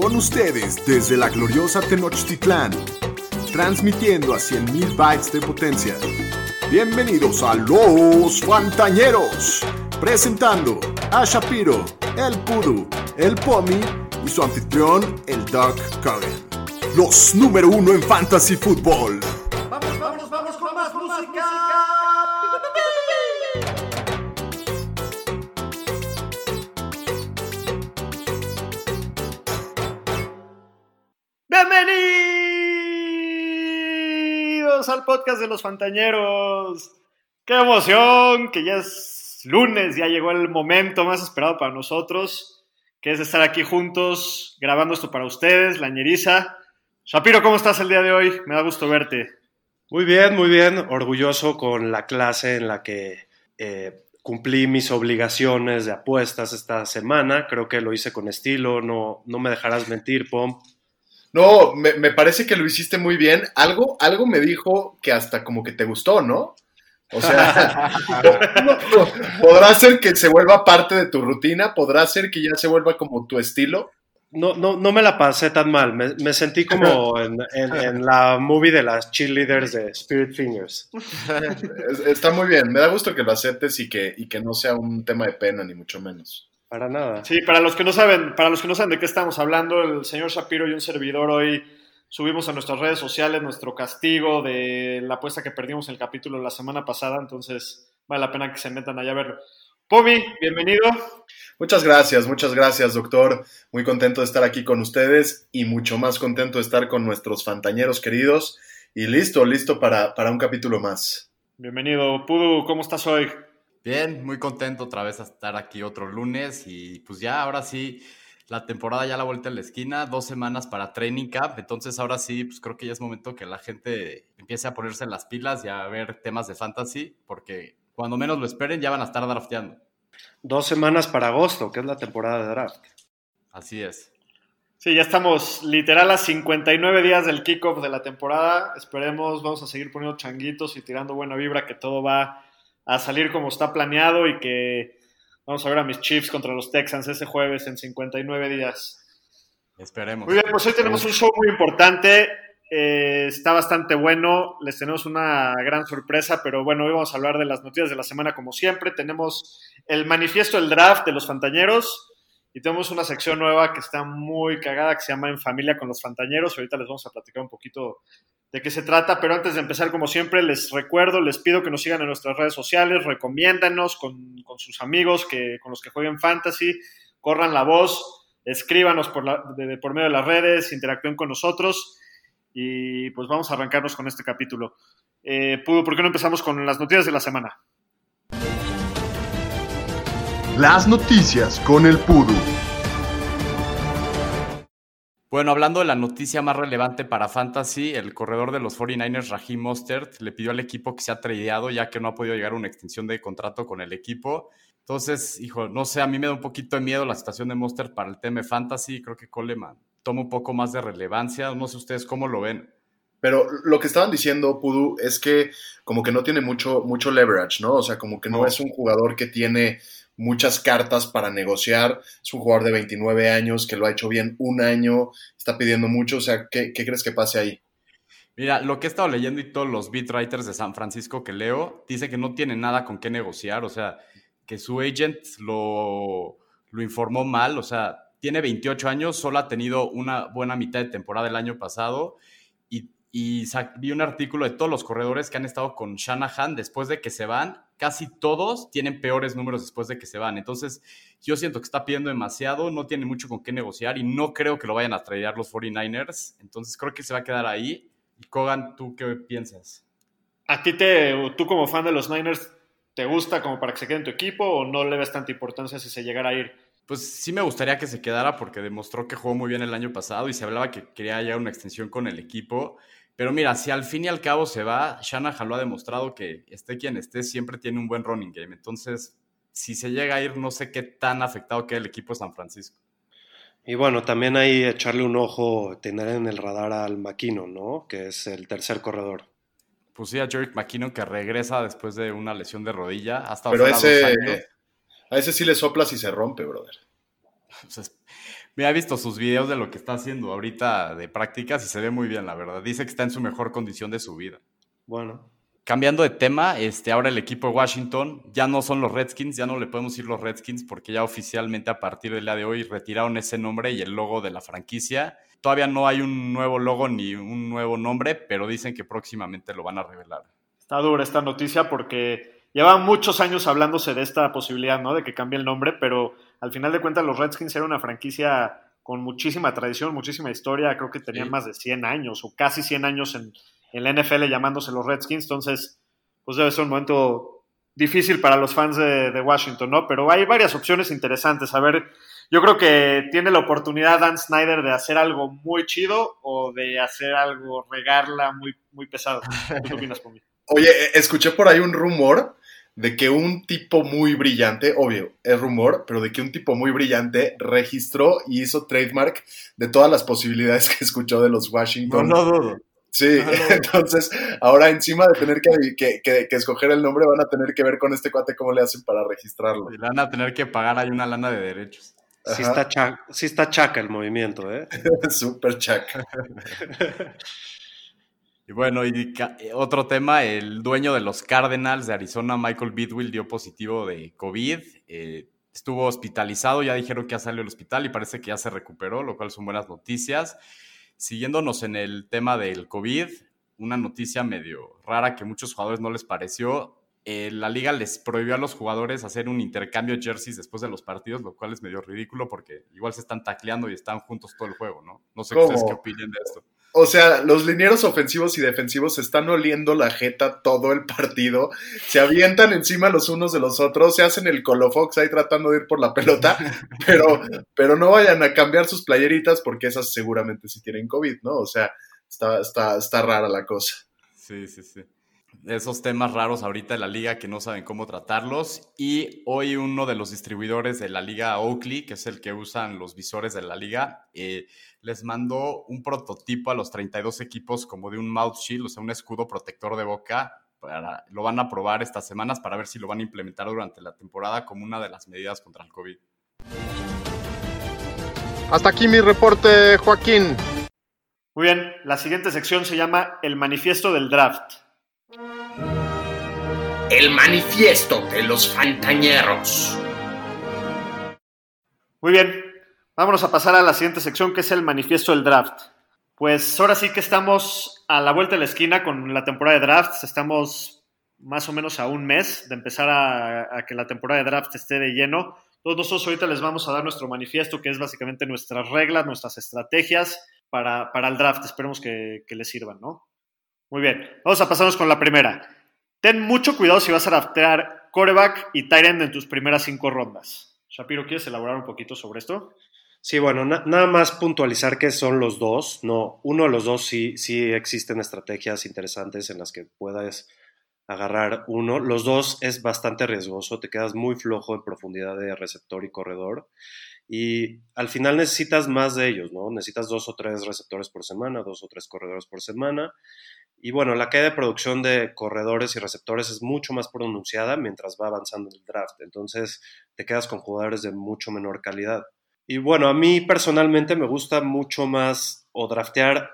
Con ustedes desde la gloriosa Tenochtitlán, transmitiendo a 100.000 bytes de potencia. Bienvenidos a Los Fantañeros, presentando a Shapiro, el Pudu, el Pomi y su anfitrión, el Doug Cogan. Los número uno en Fantasy Football. Al podcast de los Fantañeros. ¡Qué emoción! Que ya es lunes, ya llegó el momento más esperado para nosotros, que es estar aquí juntos grabando esto para ustedes, la ñeriza. Shapiro, ¿cómo estás el día de hoy? Me da gusto verte. Muy bien, muy bien. Orgulloso con la clase en la que eh, cumplí mis obligaciones de apuestas esta semana. Creo que lo hice con estilo. No, no me dejarás mentir, Pom. No, me, me parece que lo hiciste muy bien. Algo, algo me dijo que hasta como que te gustó, ¿no? O sea, podrá ser que se vuelva parte de tu rutina, podrá ser que ya se vuelva como tu estilo. No, no, no me la pasé tan mal. Me, me sentí como en, en- en la movie de las cheerleaders de Spirit Fingers. Es- Está muy bien, me da gusto que lo aceptes y que, y que no sea un tema de pena, ni mucho menos. Para nada. Sí, para los que no saben, para los que no saben de qué estamos hablando, el señor Shapiro y un servidor hoy subimos a nuestras redes sociales nuestro castigo de la apuesta que perdimos en el capítulo la semana pasada, entonces vale la pena que se metan allá a verlo. Pomi, bienvenido. Muchas gracias, muchas gracias, doctor. Muy contento de estar aquí con ustedes y mucho más contento de estar con nuestros fantañeros queridos. Y listo, listo para, para un capítulo más. Bienvenido. Pudu, ¿cómo estás hoy? Bien, muy contento otra vez a estar aquí otro lunes y pues ya ahora sí, la temporada ya la vuelta en la esquina, dos semanas para Training Camp, entonces ahora sí, pues creo que ya es momento que la gente empiece a ponerse en las pilas y a ver temas de fantasy, porque cuando menos lo esperen ya van a estar drafteando. Dos semanas para agosto, que es la temporada de draft. Así es. Sí, ya estamos literal a 59 días del kickoff de la temporada. Esperemos, vamos a seguir poniendo changuitos y tirando buena vibra, que todo va a salir como está planeado y que vamos a ver a mis Chiefs contra los Texans ese jueves en 59 días. Esperemos. Muy bien, pues hoy tenemos un show muy importante. eh, está bastante bueno. Les tenemos una gran sorpresa, pero bueno, hoy vamos a hablar de las noticias de la semana como siempre. Tenemos el manifiesto del draft de los Fantañeros y tenemos una sección nueva que está muy cagada que se llama En Familia con los Fantañeros. Ahorita les vamos a platicar un poquito de qué se trata, pero antes de empezar, como siempre, les recuerdo, les pido que nos sigan en nuestras redes sociales, recomiéndanos con, con sus amigos que, con los que jueguen fantasy, corran la voz, escríbanos por, la- de- por medio de las redes, interactúen con nosotros y pues vamos a arrancarnos con este capítulo. Eh, Pudo, ¿por qué no empezamos con las noticias de la semana? Las noticias con el Pudu. Bueno, hablando de la noticia más relevante para Fantasy, el corredor de los 49ers, Raheem Mostert, le pidió al equipo que se ha tradeado ya que no ha podido llegar a una extensión de contrato con el equipo. Entonces, hijo, no sé, a mí me da un poquito de miedo la situación de Mostert para el tema de Fantasy. Creo que Coleman toma un poco más de relevancia. No sé ustedes cómo lo ven. Pero lo que estaban diciendo, Pudu, es que como que no tiene mucho, mucho leverage, ¿no? O sea, como que no No. es un jugador que tiene muchas cartas para negociar. Es un jugador de 29 años que lo ha hecho bien un año, está pidiendo mucho. O sea, ¿qué, crees que pase ahí? Mira, lo que he estado leyendo y todos los beat writers de San Francisco que leo, dice que no tiene nada con qué negociar, o sea, que su agent lo, lo informó mal, o sea, tiene 28 años, solo ha tenido una buena mitad de temporada el año pasado y, vi un artículo de todos los corredores que han estado con Shanahan después de que se van, casi todos tienen peores números después de que se van, entonces yo siento que está pidiendo demasiado, no tiene mucho con qué negociar y no creo que lo vayan a tradear los 49ers, entonces creo que se va a quedar ahí. Y Kogan, ¿tú qué piensas? ¿A ti, te, tú como fan de los Niners, te gusta como para que se quede en tu equipo o no le ves tanta importancia si se llegara a ir? Pues sí me gustaría que se quedara porque demostró que jugó muy bien el año pasado y se hablaba que quería llegar a una extensión con el equipo. Pero mira, si al fin y al cabo se va, Shanahan lo ha demostrado que esté quien esté, siempre tiene un buen running game. Entonces, si se llega a ir, no sé qué tan afectado queda el equipo de San Francisco. Y bueno, también ahí echarle un ojo, tener en el radar al Maquino, ¿no? Que es el tercer corredor. Pues sí, a Jerick McKinnon que regresa después de una lesión de rodilla. Hasta Pero ese, a ese sí le soplas y se rompe, brother. Pues es- Me ha visto sus videos de lo que está haciendo ahorita de prácticas y se ve muy bien, la verdad. Dice que está en su mejor condición de su vida. Bueno. Cambiando de tema, este, ahora el equipo de Washington ya no son los Redskins, ya no le podemos decir los Redskins porque ya oficialmente a partir del día de hoy retiraron ese nombre y el logo de la franquicia. Todavía no hay un nuevo logo ni un nuevo nombre, pero dicen que próximamente lo van a revelar. Está dura esta noticia porque lleva muchos años hablándose de esta posibilidad, ¿no? De que cambie el nombre, pero al final de cuentas los Redskins era una franquicia con muchísima tradición, muchísima historia, creo que tenían más de 100 años o casi 100 años en, en, la NFL llamándose los Redskins, entonces pues debe ser un momento difícil para los fans de, de, Washington, ¿no? Pero hay varias opciones interesantes, a ver, yo creo que tiene la oportunidad Dan Snyder de hacer algo muy chido o de hacer algo, regarla muy, muy pesado. ¿Qué opinas, Pomi? Oye, escuché por ahí un rumor de que un tipo muy brillante, obvio, es rumor, pero de que un tipo muy brillante registró y hizo trademark de todas las posibilidades que escuchó de los Washington. No, no dudo. Sí, no, no. entonces ahora encima de tener que, que, que, que, escoger el nombre van a tener que ver con este cuate cómo le hacen para registrarlo. Y le van a tener que pagar ahí una lana de derechos. Sí está, chaca, sí está chaca el movimiento, ¿eh? Súper chaca. Y bueno, y otro tema, el dueño de los Cardinals de Arizona, Michael Bidwill, dio positivo de COVID. Eh, estuvo hospitalizado, ya dijeron que ya salió del hospital y parece que ya se recuperó, lo cual son buenas noticias. Siguiéndonos en el tema del COVID, una noticia medio rara que a muchos jugadores no les pareció. Eh, la liga les prohibió a los jugadores hacer un intercambio de jerseys después de los partidos, lo cual es medio ridículo porque igual se están tacleando y están juntos todo el juego, ¿no? No sé ¿Cómo? ustedes qué opinan de esto. O sea, los linieros ofensivos y defensivos se están oliendo la jeta todo el partido, se avientan encima los unos de los otros, se hacen el colofox ahí tratando de ir por la pelota, pero, pero no vayan a cambiar sus playeritas porque esas seguramente sí tienen COVID, ¿no? O sea, está, está, está rara la cosa. Sí, sí, sí. Esos temas raros ahorita de la liga que no saben cómo tratarlos. Y hoy uno de los distribuidores de la liga Oakley, que es el que usan los visores de la liga, eh, les mandó un prototipo a los 32 equipos como de un mouth shield, o sea, un escudo protector de boca. Para, lo van a probar estas semanas para ver si lo van a implementar durante la temporada como una de las medidas contra el COVID. Hasta aquí mi reporte, Joaquín. Muy bien, la siguiente sección se llama El Manifiesto del Draft. El manifiesto de los fantañeros. Muy bien, vámonos a pasar a la siguiente sección que es el manifiesto del draft. Pues ahora sí que estamos a la vuelta de la esquina con la temporada de drafts. Estamos más o menos a un mes de empezar a, que la temporada de draft esté de lleno. Todos nosotros ahorita les vamos a dar nuestro manifiesto, que es básicamente nuestras reglas, nuestras estrategias para, para el draft. Esperemos que, que les sirvan, ¿no? Muy bien, vamos a pasarnos con la primera. Ten mucho cuidado si vas a draftear coreback y tight end en tus primeras cinco rondas. Shapiro, ¿quieres elaborar un poquito sobre esto? Sí, bueno, na nada más puntualizar que son los dos. No, uno de los dos sí, sí existen estrategias interesantes en las que puedas agarrar uno. Los dos es bastante riesgoso, te quedas muy flojo en profundidad de receptor y corredor. Y al final necesitas más de ellos, ¿no? Necesitas dos o tres receptores por semana, dos o tres corredores por semana. Y bueno, la caída de producción de corredores y receptores es mucho más pronunciada mientras va avanzando el draft. Entonces te quedas con jugadores de mucho menor calidad. Y bueno, a mí personalmente me gusta mucho más o draftear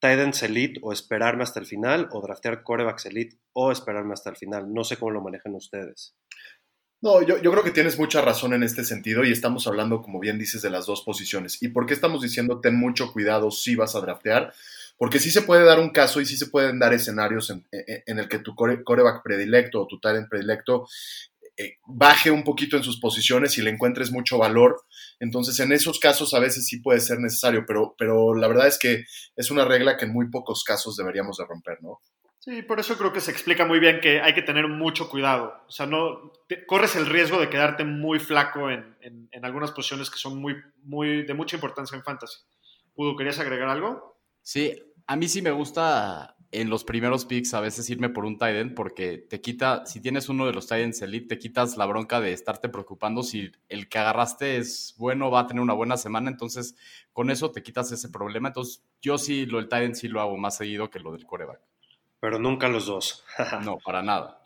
Titans Elite o esperarme hasta el final, o draftear corebacks Elite o esperarme hasta el final. No sé cómo lo manejan ustedes. No, yo, yo, creo que tienes mucha razón en este sentido y estamos hablando, como bien dices, de las dos posiciones. ¿Y por qué estamos diciendo ten mucho cuidado si vas a draftear? Porque sí se puede dar un caso y sí se pueden dar escenarios en, en, en el que tu core, coreback predilecto o tu talent predilecto eh, baje un poquito en sus posiciones y le encuentres mucho valor. Entonces, en esos casos a veces sí puede ser necesario, pero, pero la verdad es que es una regla que en muy pocos casos deberíamos de romper, ¿no? Sí, por eso creo que se explica muy bien que hay que tener mucho cuidado. O sea, no te, corres el riesgo de quedarte muy flaco en, en, en, algunas posiciones que son muy, muy de mucha importancia en fantasy. Pudo, ¿querías agregar algo? Sí, a mí sí me gusta en los primeros picks a veces irme por un tight end porque te quita, si tienes uno de los tight ends elite, te quitas la bronca de estarte preocupando si el que agarraste es bueno, va a tener una buena semana, entonces con eso te quitas ese problema. Entonces yo sí, lo del tight end sí lo hago más seguido que lo del coreback. Pero nunca los dos. no, para nada.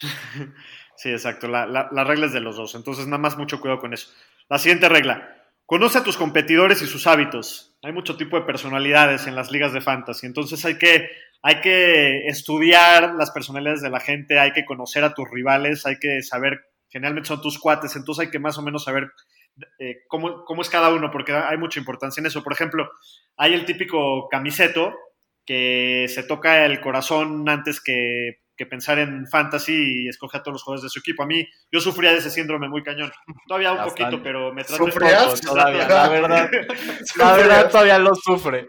Sí, exacto. La, la, la, regla es de los dos. Entonces, nada más mucho cuidado con eso. La siguiente regla. Conoce a tus competidores y sus hábitos. Hay mucho tipo de personalidades en las ligas de fantasy, entonces hay que, hay que estudiar las personalidades de la gente, hay que conocer a tus rivales, hay que saber, generalmente son tus cuates, entonces hay que más o menos saber eh, cómo, cómo es cada uno, porque hay mucha importancia en eso. Por ejemplo, hay el típico camiseto que se toca el corazón antes que que pensar en fantasy y escoger a todos los jugadores de su equipo. A mí, yo sufría de ese síndrome muy cañón. Todavía un Bastante. poquito, pero me trato ¿Sufrías? de... Todavía, la verdad. La verdad todavía lo sufre.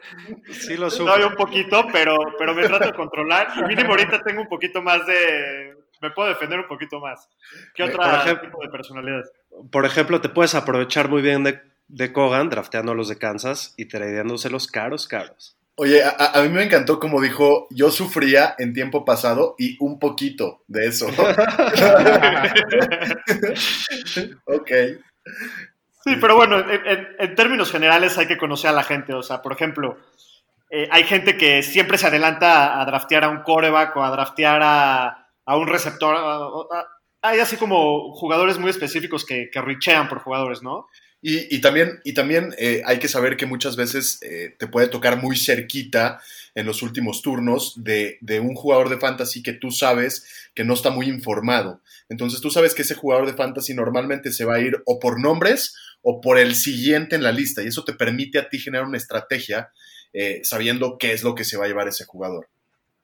Sí lo supo. Todavía un poquito, pero, pero me trato de controlar. Y mínimo ahorita tengo un poquito más de... Me puedo defender un poquito más. ¿Qué Me- otro por ejemplo- tipo de personalidad? Por ejemplo, te puedes aprovechar muy bien de, de Kogan, drafteando a los de Kansas y tradeándoselos caros, caros. Oye, a, a- mí me encantó como dijo, yo sufría en tiempo pasado y un poquito de eso. ok. Sí, pero bueno, en, términos generales hay que conocer a la gente. O sea, por ejemplo, eh, hay gente que siempre se adelanta a, draftear a un coreback o a draftear a, a un receptor. hay así como jugadores muy específicos que richean por jugadores, ¿no? Y, y también, y también eh, hay que saber que muchas veces eh, te puede tocar muy cerquita en los últimos turnos de, un jugador de fantasy que tú sabes que no está muy informado. Entonces tú sabes que ese jugador de fantasy normalmente se va a ir o por nombres o por el siguiente en la lista. Y eso te permite a ti generar una estrategia eh, sabiendo qué es lo que se va a llevar ese jugador.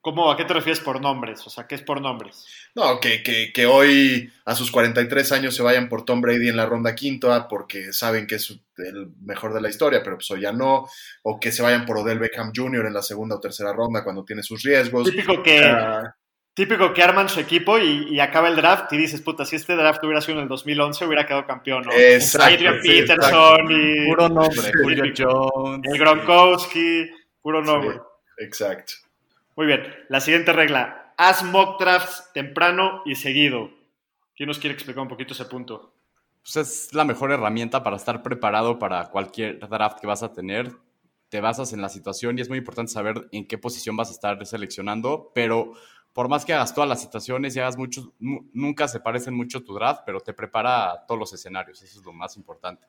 ¿Cómo, ¿A qué te refieres por nombres? O sea, ¿qué es por nombres? No, que, que, que hoy a sus 43 años se vayan por Tom Brady en la ronda quinta porque saben que es el mejor de la historia, pero pues hoy ya no. O que se vayan por Odell Beckham Jr. en la segunda o tercera ronda cuando tiene sus riesgos. Típico que, Ah, típico que arman su equipo y, y acaba el draft y dices, puta, si este draft hubiera sido en el 2011 hubiera quedado campeón, ¿no? Exacto, Adrian sí, Peterson y Puro nombre. Julio Jones. el Gronkowski, puro nombre. Sí, exacto. Muy bien, la siguiente regla, haz mock drafts temprano y seguido. ¿Quién nos quiere explicar un poquito ese punto? Pues es la mejor herramienta para estar preparado para cualquier draft que vas a tener. Te basas en la situación y es muy importante saber en qué posición vas a estar seleccionando, pero por más que hagas todas las situaciones y hagas muchos, nu- nunca se parecen mucho tu draft, pero te prepara a todos los escenarios, eso es lo más importante.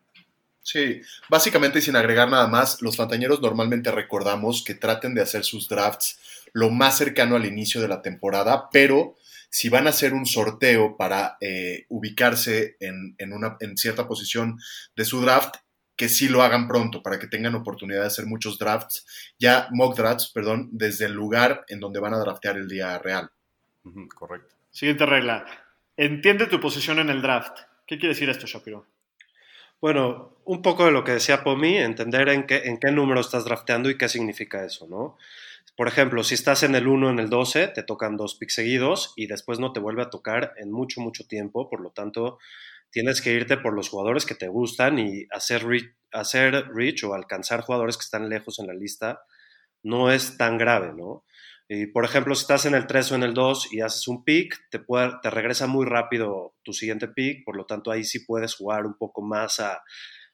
Sí, básicamente y sin agregar nada más, los fantañeros normalmente recordamos que traten de hacer sus drafts lo más cercano al inicio de la temporada, pero si van a hacer un sorteo para eh, ubicarse en, en una, en cierta posición de su draft, que sí lo hagan pronto para que tengan oportunidad de hacer muchos drafts, ya mock drafts, perdón, desde el lugar en donde van a draftear el día real. Correcto. Siguiente regla, entiende tu posición en el draft. ¿Qué quiere decir esto, Shapiro? Bueno, un poco de lo que decía Pomi, entender en qué, en qué número estás drafteando y qué significa eso, ¿no? Por ejemplo, si estás en el 1 en el 12, te tocan dos picks seguidos y después no te vuelve a tocar en mucho, mucho tiempo. Por lo tanto, tienes que irte por los jugadores que te gustan y hacer, re- hacer reach o alcanzar jugadores que están lejos en la lista no es tan grave, ¿no? Y por ejemplo, si estás en el 3 o en el 2 y haces un pick, te, te regresa muy rápido tu siguiente pick, por lo tanto ahí sí puedes jugar un poco más a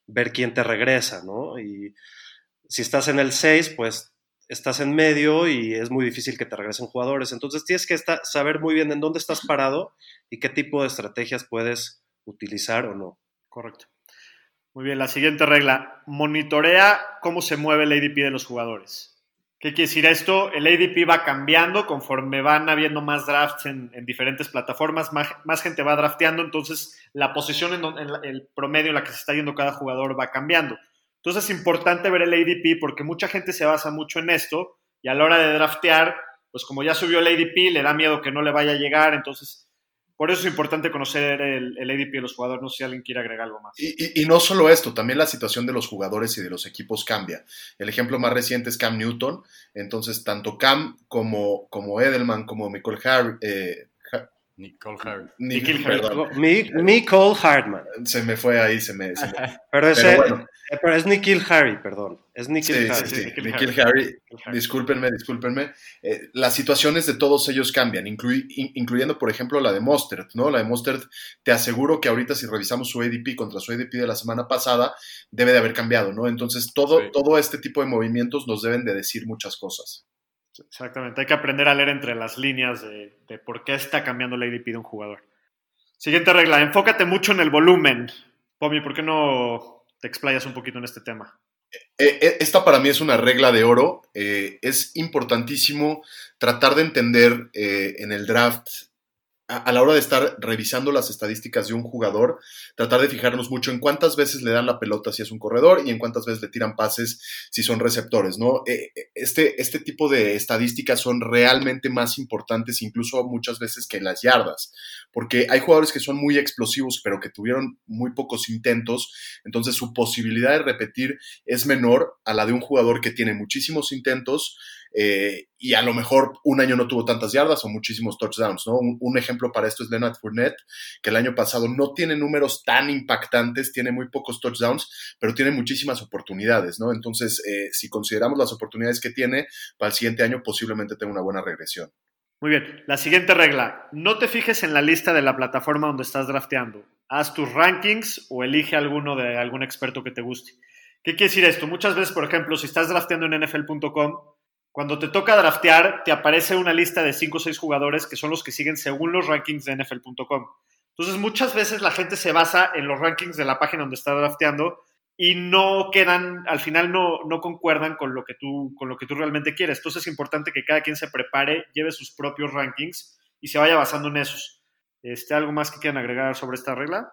ver quién te regresa, ¿no? Y si estás en el 6, pues estás en medio y es muy difícil que te regresen jugadores. Entonces tienes que saber muy bien en dónde estás parado y qué tipo de estrategias puedes utilizar o no. Correcto. Muy bien, la siguiente regla, monitorea cómo se mueve el ADP de los jugadores. ¿Qué quiere decir esto? El ADP va cambiando conforme van habiendo más drafts en, en diferentes plataformas, más, más gente va drafteando, entonces la posición en, en el promedio en la que se está yendo cada jugador va cambiando. Entonces es importante ver el ADP porque mucha gente se basa mucho en esto y a la hora de draftear, pues como ya subió el ADP, le da miedo que no le vaya a llegar, entonces por eso es importante conocer el, ADP de los jugadores. No sé si alguien quiere agregar algo más. Y, no solo esto, también la situación de los jugadores y de los equipos cambia. El ejemplo más reciente es Cam Newton. Entonces, tanto Cam como, como Edelman, como Michael Harry, eh, Nicole Harry. Ni- Nikhil Harry. perdón, Mi, mi Cole Hartman. se me fue ahí, se me... se me- Pero, ese, Pero bueno. eh, pero es Nikhil Harry, perdón. Es Sí, Nikhil sí, Harry. sí, Harry. Harry, discúlpenme, discúlpenme. Eh, las situaciones de todos ellos cambian, inclui- incluyendo, por ejemplo, la de Mostert, ¿no? La de Mostert, te aseguro que ahorita si revisamos su ADP contra su ADP de la semana pasada, debe de haber cambiado, ¿no? Entonces, todo, Sí. todo este tipo de movimientos nos deben de decir muchas cosas. Exactamente, hay que aprender a leer entre las líneas de, por qué está cambiando la ADP de un jugador. Siguiente regla, enfócate mucho en el volumen. Pomi, ¿por qué no te explayas un poquito en este tema. Eh, eh, esta para mí es una regla de oro. Eh, es importantísimo tratar de entender en el draft a, la hora de estar revisando las estadísticas de un jugador, tratar de fijarnos mucho en cuántas veces le dan la pelota si es un corredor y en cuántas veces le tiran pases si son receptores, ¿no? Eh, eh, este, este tipo de estadísticas son realmente más importantes incluso muchas veces que las yardas, porque hay jugadores que son muy explosivos pero que tuvieron muy pocos intentos, entonces su posibilidad de repetir es menor a la de un jugador que tiene muchísimos intentos, eh, y a lo mejor un año no tuvo tantas yardas o muchísimos touchdowns, ¿no? Un, ejemplo para esto es Leonard Fournette, que el año pasado no tiene números tan impactantes, tiene muy pocos touchdowns, pero tiene muchísimas oportunidades, ¿no? Entonces, eh, si consideramos las oportunidades que tiene, para el siguiente año posiblemente tenga una buena regresión. Muy bien, la siguiente regla, no te fijes en la lista de la plataforma donde estás drafteando, haz tus rankings o elige alguno de algún experto que te guste. ¿Qué quiere decir esto? Muchas veces, por ejemplo, si estás drafteando en NFL.com, cuando te toca draftear, te aparece una lista de 5 o 6 jugadores que son los que siguen según los rankings de NFL.com. Entonces, muchas veces la gente se basa en los rankings de la página donde está drafteando y no quedan, al final no, no concuerdan con lo, que tú, con lo que tú realmente quieres. Entonces, es importante que cada quien se prepare, lleve sus propios rankings y se vaya basando en esos. Este, ¿Algo más que quieran agregar sobre esta regla?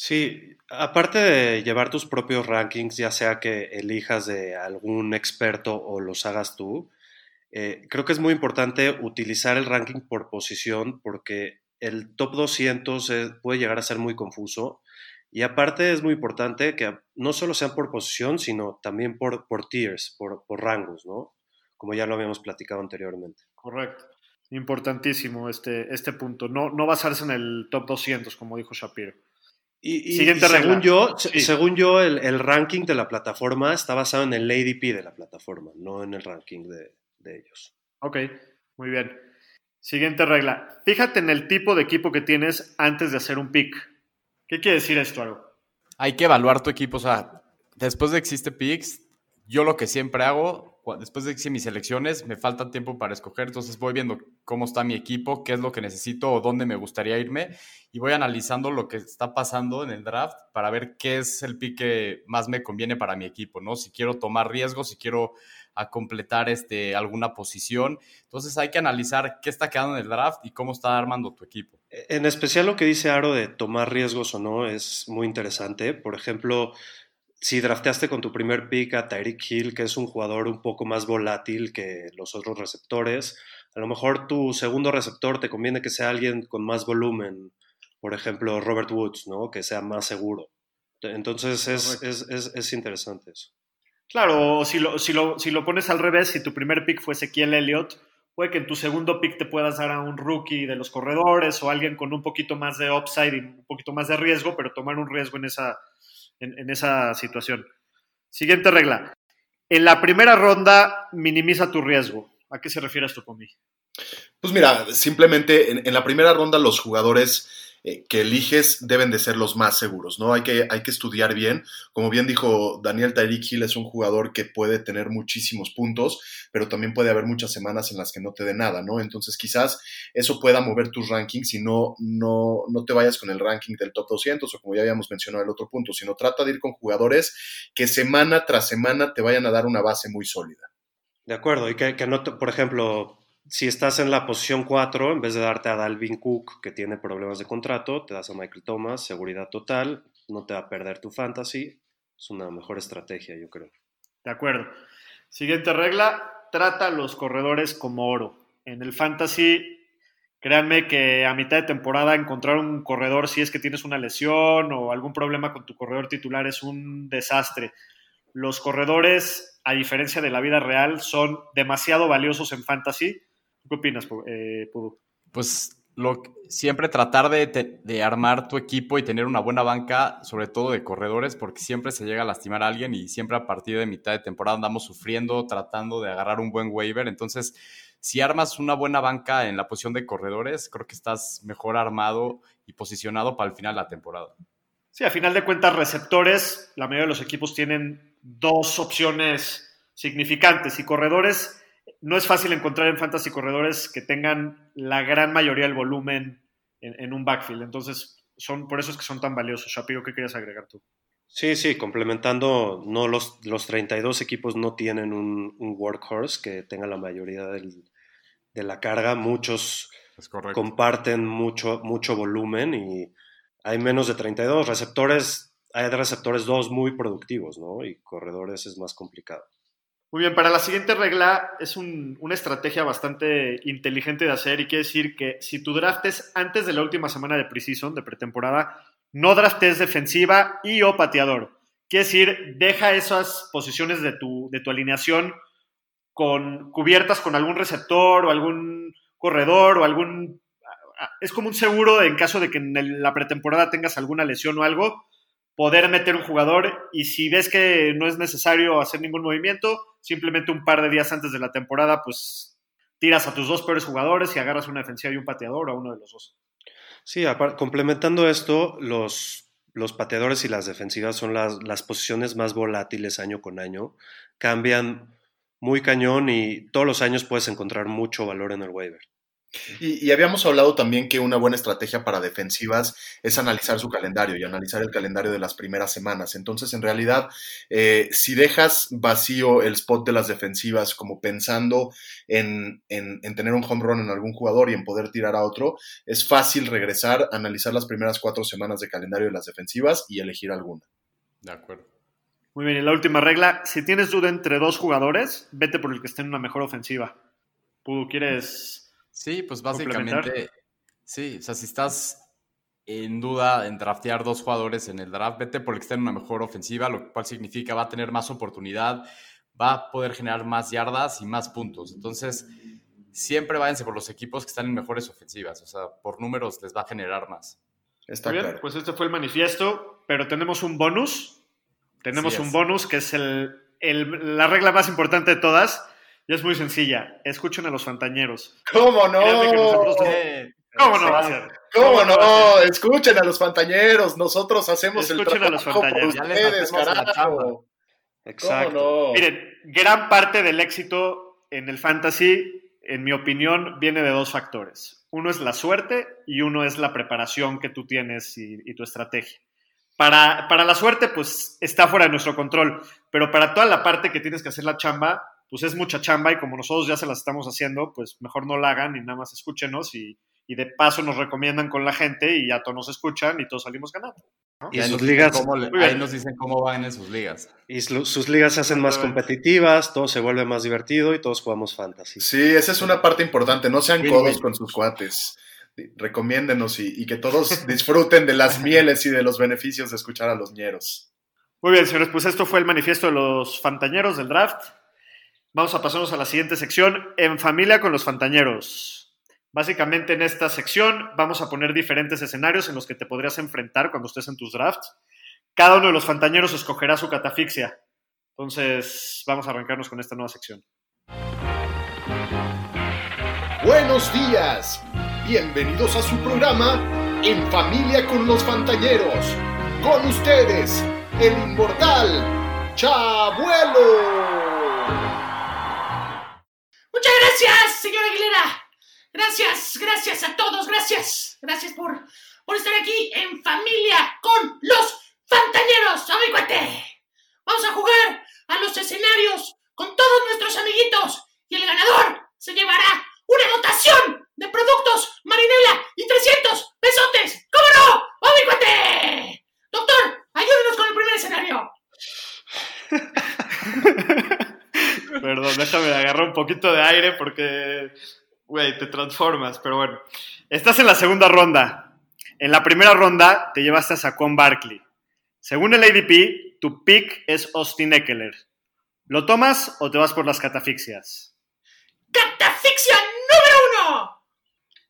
Sí, aparte de llevar tus propios rankings, ya sea que elijas de algún experto o los hagas tú, eh, creo que es muy importante utilizar el ranking por posición porque el top 200 puede llegar a ser muy confuso. Y aparte es muy importante que no solo sean por posición, sino también por, por tiers, por, por rangos, ¿no? Como ya lo habíamos platicado anteriormente. Correcto. Importantísimo este, este punto. No, no basarse en el top 200, como dijo Shapiro. Y, según yo, según yo el, ranking de la plataforma está basado en el ADP de la plataforma, no en el ranking de, ellos. Ok, muy bien. Siguiente regla. Fíjate en el tipo de equipo que tienes antes de hacer un pick. ¿Qué quiere decir esto, algo? Hay que evaluar tu equipo. O sea, después de que existe picks, yo lo que siempre hago después de que mis elecciones, me falta tiempo para escoger, entonces voy viendo cómo está mi equipo, qué es lo que necesito o dónde me gustaría irme y voy analizando lo que está pasando en el draft para ver qué es el pick más me conviene para mi equipo, ¿no? Si quiero tomar riesgos, si quiero a completar este, alguna posición. Entonces hay que analizar qué está quedando en el draft y cómo está armando tu equipo. En especial lo que dice Aro de tomar riesgos o no es muy interesante. Por ejemplo, si drafteaste con tu primer pick a Tyreek Hill, que es un jugador un poco más volátil que los otros receptores, a lo mejor tu segundo receptor te conviene que sea alguien con más volumen, por ejemplo Robert Woods, ¿no? que sea más seguro. Entonces es, es, es, interesante eso. Claro, si lo, si, lo, si lo pones al revés, si tu primer pick fue Ezequiel Elliott, puede que en tu segundo pick te puedas dar a un rookie de los corredores o alguien con un poquito más de upside y un poquito más de riesgo, pero tomar un riesgo en esa, en, esa situación. Siguiente regla. En la primera ronda, minimiza tu riesgo. ¿A qué se refiere esto, mí? Pues mira, simplemente en, la primera ronda los jugadores eh, que eliges deben de ser los más seguros, ¿no? Hay que, hay que estudiar bien. Como bien dijo Daniel Tyreek Hill, es un jugador que puede tener muchísimos puntos, pero también puede haber muchas semanas en las que no te dé nada, ¿no? Entonces quizás eso pueda mover tus rankings y no, no, no te vayas con el ranking del top 200 o como ya habíamos mencionado el otro punto, sino trata de ir con jugadores que semana tras semana te vayan a dar una base muy sólida. De acuerdo, y que, que no, por ejemplo, si estás en la posición 4, en vez de darte a Dalvin Cook, que tiene problemas de contrato, te das a Michael Thomas, seguridad total, no te va a perder tu fantasy. Es una mejor estrategia, yo creo. De acuerdo. Siguiente regla, trata a los corredores como oro. En el fantasy, créanme que a mitad de temporada encontrar un corredor, si es que tienes una lesión o algún problema con tu corredor titular, es un desastre. Los corredores, a diferencia de la vida real, son demasiado valiosos en fantasy ¿Qué opinas, eh, Pues lo, siempre tratar de, armar tu equipo y tener una buena banca, sobre todo de corredores, porque siempre se llega a lastimar a alguien y siempre a partir de mitad de temporada andamos sufriendo, tratando de agarrar un buen waiver. Entonces, si armas una buena banca en la posición de corredores, creo que estás mejor armado y posicionado para el final de la temporada. Sí, a final de cuentas, receptores, la mayoría de los equipos tienen dos opciones significantes y corredores no es fácil encontrar en fantasy corredores que tengan la gran mayoría del volumen en, un backfield. Entonces, son, por eso es que son tan valiosos. Shapiro, ¿qué querías agregar tú? Sí, sí, complementando, no los, los 32 equipos no tienen un, un workhorse que tenga la mayoría del- de la carga. Muchos comparten mucho, mucho volumen y hay menos de 32 receptores. Hay receptores 2 muy productivos, ¿no? Y corredores es más complicado. Muy bien, para la siguiente regla es un- una estrategia bastante inteligente de hacer y quiere decir que si tu draft es antes de la última semana de preseason, de pretemporada, no draftes defensiva y o pateador. Quiere decir, deja esas posiciones de tu, de tu alineación con, cubiertas con algún receptor o algún corredor o algún... Es como un seguro en caso de que en la pretemporada tengas alguna lesión o algo, poder meter un jugador y si ves que no es necesario hacer ningún movimiento, simplemente un par de días antes de la temporada, pues tiras a tus dos peores jugadores y agarras una defensiva y un pateador a uno de los dos. Sí, complementando esto, los, los pateadores y las defensivas son las, las posiciones más volátiles año con año. Cambian muy cañón y todos los años puedes encontrar mucho valor en el waiver. Y, y habíamos hablado también que una buena estrategia para defensivas es analizar su calendario y analizar el calendario de las primeras semanas. Entonces, en realidad, eh, si dejas vacío el spot de las defensivas como pensando en, en- en tener un home run en algún jugador y en poder tirar a otro, es fácil regresar, analizar las primeras cuatro semanas de calendario de las defensivas y elegir alguna. De acuerdo. Muy bien, y la última regla, si tienes duda entre dos jugadores, vete por el que esté en una mejor ofensiva. ¿Tú quieres...? Sí, pues básicamente, sí, o sea, si estás en duda en draftear dos jugadores en el draft, vete por el que está en una mejor ofensiva, lo cual significa va a tener más oportunidad, va a poder generar más yardas y más puntos. Entonces, siempre váyanse por los equipos que están en mejores ofensivas, o sea, por números les va a generar más. Está Muy bien, claro. pues este fue el manifiesto, pero tenemos un bonus. Tenemos un bonus que es el, el- la regla más importante de todas y es muy sencilla. Escuchen a los fantañeros. ¿Cómo no? Nosotros Eh, ¿Cómo no va a ser? ¿Cómo no? Escuchen a los fantañeros. Nosotros hacemos el Escuchen a los trabajo por ustedes, carajo. Exacto. ¿Cómo no? Miren, gran parte del éxito en el fantasy, en mi opinión, viene de dos factores. Uno es la suerte y uno es la preparación que tú tienes y, y tu estrategia. Para, para la suerte, pues está fuera de nuestro control, pero para toda la parte que tienes que hacer la chamba, pues es mucha chamba y como nosotros ya se las estamos haciendo, pues mejor no la hagan y nada más escúchenos y, y de paso nos recomiendan con la gente y ya todos nos escuchan y todos salimos ganando. Y ahí sus nos dicen ligas, cómo le- ahí nos dicen cómo van en sus ligas. y su- sus ligas se hacen más competitivas, todo se vuelve más divertido y todos jugamos fantasy. Sí, esa es una parte importante. No sean codos con sus cuates. Recomiéndenos y, y que todos disfruten de las mieles y de los beneficios de escuchar a los ñeros. Muy bien, señores, pues esto fue el manifiesto de los fantañeros del draft. Vamos a pasarnos a la siguiente sección, en familia con los fantañeros. Básicamente en esta sección vamos a poner diferentes escenarios en los que te podrías enfrentar cuando estés en tus drafts. Cada uno de los fantañeros escogerá su catafixia. Entonces, vamos a arrancarnos con esta nueva sección. Buenos días. Bienvenidos a su programa En Familia con los Fantañeros. Con ustedes, el inmortal Chabuelo. Muchas gracias, señora Aguilera. Gracias, gracias a todos, gracias. Gracias por, por estar aquí en familia con los Fantañeros, amigo cuate. Vamos a jugar a los escenarios con todos nuestros amiguitos y el ganador se llevará una dotación de productos Marinela y 300 pesotes. ¿Cómo no? ¡Amigo cuate! Doctor, ayúdenos con el primer escenario. Perdón, déjame agarrar un poquito de aire porque, güey, te transformas. Pero bueno, estás en la segunda ronda. En la primera ronda te llevaste a Saquon Barkley. Según el ADP, tu pick es Austin Eckler. ¿Lo tomas o te vas por las catafixias? Catafixia número uno.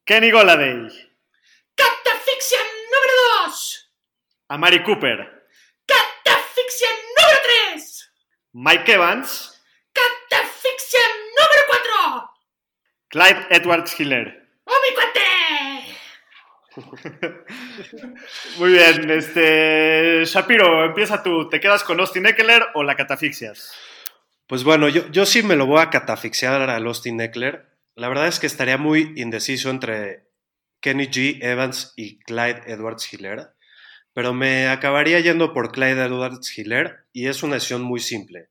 Kenny Goladay, Catafixia número 2. Amari Cooper, Catafixia número 3. Mike Evans, Catafixia número 4. Clyde Edwards Hiller. ¡Oh, mi cuate! Muy bien, este Shapiro, empieza tú. ¿Te quedas con Austin Eckler o la catafixias? Pues bueno, yo, yo sí me lo voy a catafixiar al Austin Eckler. La verdad es que estaría muy indeciso entre Kenny G. Evans y Clyde Edwards Hiller. pero me acabaría yendo por Clyde Edwards Hiller y es una decisión muy simple.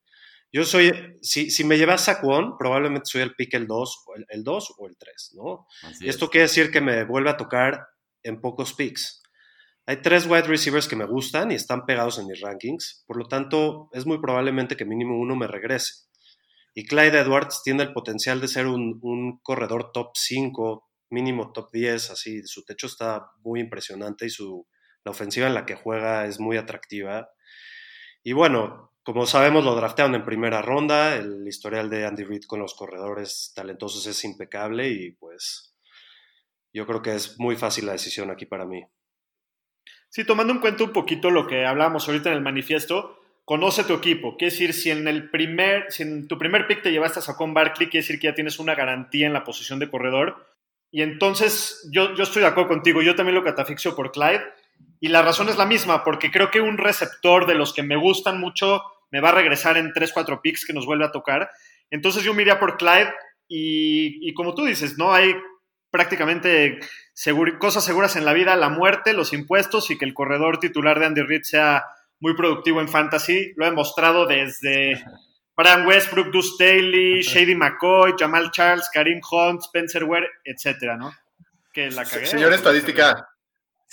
Yo soy, si, si me llevas a Saquon, probablemente soy el pick el 2, o el, el 2 o el 3, ¿no? Así Y es. esto quiere decir que me vuelve a tocar en pocos picks. Hay tres wide receivers que me gustan y están pegados en mis rankings, por lo tanto es muy probablemente que mínimo uno me regrese. Y Clyde Edwards tiene el potencial de ser un, un corredor top 5, mínimo top 10, así, su techo está muy impresionante y su, la ofensiva en la que juega es muy atractiva. Y bueno, como sabemos, lo draftearon en primera ronda, el historial de Andy Reid con los corredores talentosos es impecable y pues yo creo que es muy fácil la decisión aquí para mí. Sí, tomando en cuenta un poquito lo que hablábamos ahorita en el manifiesto, conoce tu equipo. Quiere decir, si en el primer, si en tu primer pick te llevaste a Saquon Barkley, quiere decir que ya tienes una garantía en la posición de corredor. Y entonces yo, yo estoy de acuerdo contigo, yo también lo catafixio por Clyde. Y la razón es la misma, porque creo que un receptor de los que me gustan mucho me va a regresar en 3-4 picks que nos vuelve a tocar. Entonces yo me iría por Clyde y, y como tú dices, no hay prácticamente cosas seguras en la vida, la muerte, los impuestos y que el corredor titular de Andy Reid sea muy productivo en fantasy. Lo he mostrado desde Brian Westbrook, Deuce Staley, Shady McCoy, Jamal Charles, Karim Hunt, Spencer Ware, etcétera, ¿no? Que la cagué. Señor estadística.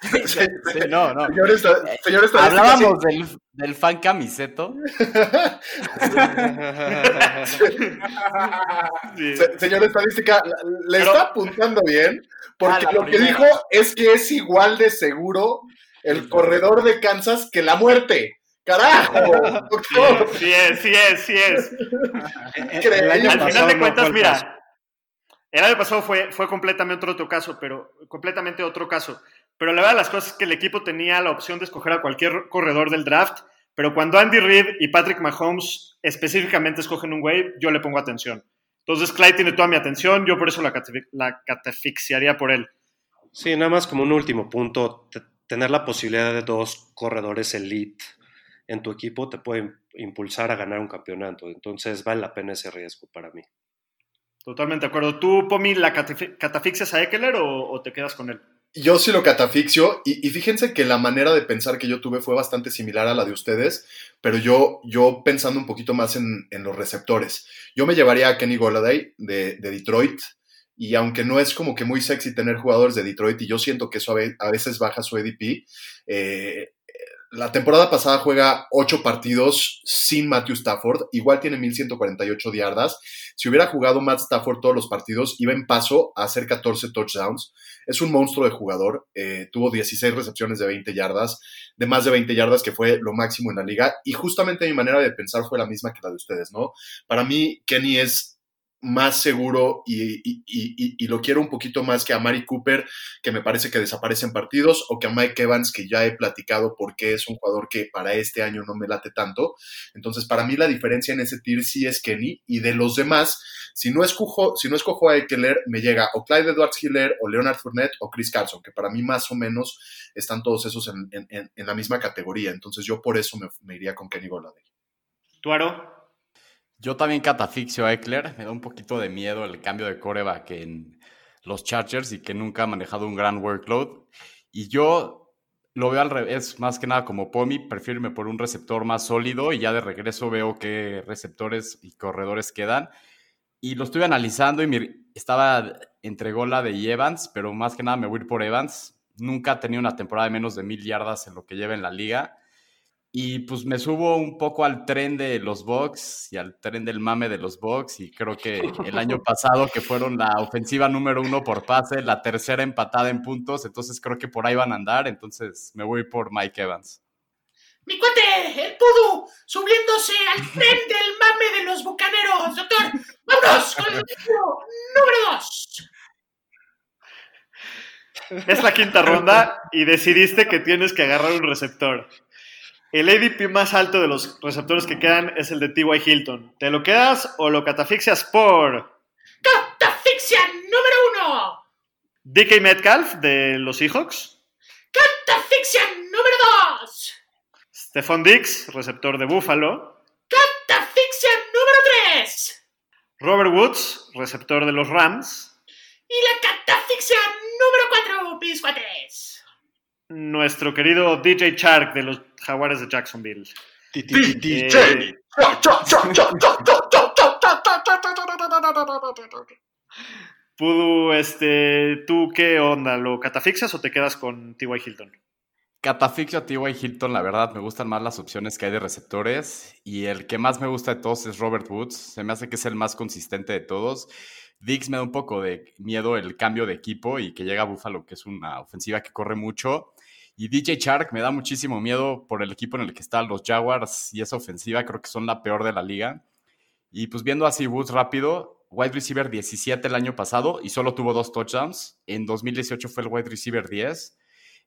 Sí, no, no. Señor, esta- señor. Hablábamos del, del fan camiseto. Sí. Se- señor estadística, le Pero- está apuntando bien, porque Ah, lo que dijo es que es igual de seguro el corredor de Kansas que la muerte. ¡Carajo! doctor! Sí es, sí es, sí es. El año Al pasado final de cuentas, mira, el año pasado fue, fue completamente otro caso, pero completamente otro caso. Pero la verdad, las cosas es que el equipo tenía la opción de escoger a cualquier corredor del draft, pero cuando Andy Reid y Patrick Mahomes específicamente escogen un güey, yo le pongo atención. Entonces, Clyde tiene toda mi atención, yo por eso la, la catafixiaría por él. Sí, nada más como un último punto, te- tener la posibilidad de dos corredores elite en tu equipo te puede im- impulsar a ganar un campeonato. Entonces vale la pena ese riesgo para mí. Totalmente de acuerdo. ¿Tú, Pomi, la catafi- catafixias a Eckler o, o te quedas con él? Yo sí lo catafixio y, y fíjense que la manera de pensar que yo tuve fue bastante similar a la de ustedes, pero yo, yo pensando un poquito más en, en los receptores. Yo me llevaría a Kenny Golladay de, de Detroit y aunque no es como que muy sexy tener jugadores de Detroit y yo siento que eso a veces baja su ADP, eh, la temporada pasada juega ocho partidos sin Matthew Stafford, igual tiene 1148 yardas. Si hubiera jugado Matt Stafford todos los partidos, iba en paso a hacer 14 touchdowns. Es un monstruo de jugador, eh, tuvo 16 recepciones de 20 yardas, de más de 20 yardas, que fue lo máximo en la liga. Y justamente mi manera de pensar fue la misma que la de ustedes, ¿no? Para mí, Kenny es más seguro y, lo quiero un poquito más que a Mari Cooper, que me parece que desaparece en partidos, o que a Mike Evans, que ya he platicado porque es un jugador que para este año no me late tanto. Entonces, para mí la diferencia en ese tier sí es Kenny, y de los demás, si no escojo, si no escojo a Eckler, me llega o Clyde Edwards Hiller, o Leonard Fournette, o Chris Carson, que para mí más o menos están todos esos en, la misma categoría. Entonces, yo por eso me, iría con Kenny Golladay. ¿Tú, Aro? Yo también catafixio a Eckler. Me da un poquito de miedo el cambio de coreback en los Chargers y que nunca ha manejado un gran workload. Y yo lo veo al revés, más que nada como Pomi. Prefiero irme por un receptor más sólido y ya de regreso veo qué receptores y corredores quedan. Y lo estuve analizando y estaba entre Gola y Evans, pero más que nada me voy por Evans. Nunca ha tenido una temporada de menos de mil yardas en lo que lleva en la liga. Y pues me subo un poco al tren de los Bucks y al tren del mame de los Bucks. Y creo que el año pasado, que fueron la ofensiva número uno por pase, la tercera empatada en puntos, entonces creo que por ahí van a andar. Entonces me voy por Mike Evans. Mi cuate, el Pudu, subiéndose al tren del mame de los bucaneros. Doctor, vámonos con el número dos. Es la quinta ronda y decidiste que tienes que agarrar un receptor. El ADP más alto de los receptores que quedan es el de T.Y. Hilton. ¿Te lo quedas o lo catafixias por Catafixia número uno. DK Metcalf de los Seahawks? Catafixia número dos. Stephon Diggs, receptor de Buffalo. Catafixia número tres. Robert Woods, receptor de los Rams. Y la catafixia número cuatro, mis cuates. nuestro querido DJ Shark de los Jaguares de Jacksonville. DJ. Eh, Pudu, este, ¿tú qué onda? ¿Lo catafixas o te quedas con T.Y. Hilton? Catafixio a T.Y. Hilton, la verdad, me gustan más las opciones que hay de receptores. Y el que más me gusta de todos es Robert Woods. Se me hace que es el más consistente de todos. Dix me da un poco de miedo el cambio de equipo y que llega a Buffalo, que es una ofensiva que corre mucho. Y DJ Shark me da muchísimo miedo por el equipo en el que están los Jaguars y esa ofensiva, creo que son la peor de la liga. Y pues viendo así Woods rápido, wide receiver 17 el año pasado y solo tuvo dos touchdowns. En 2018 fue el wide receiver 10.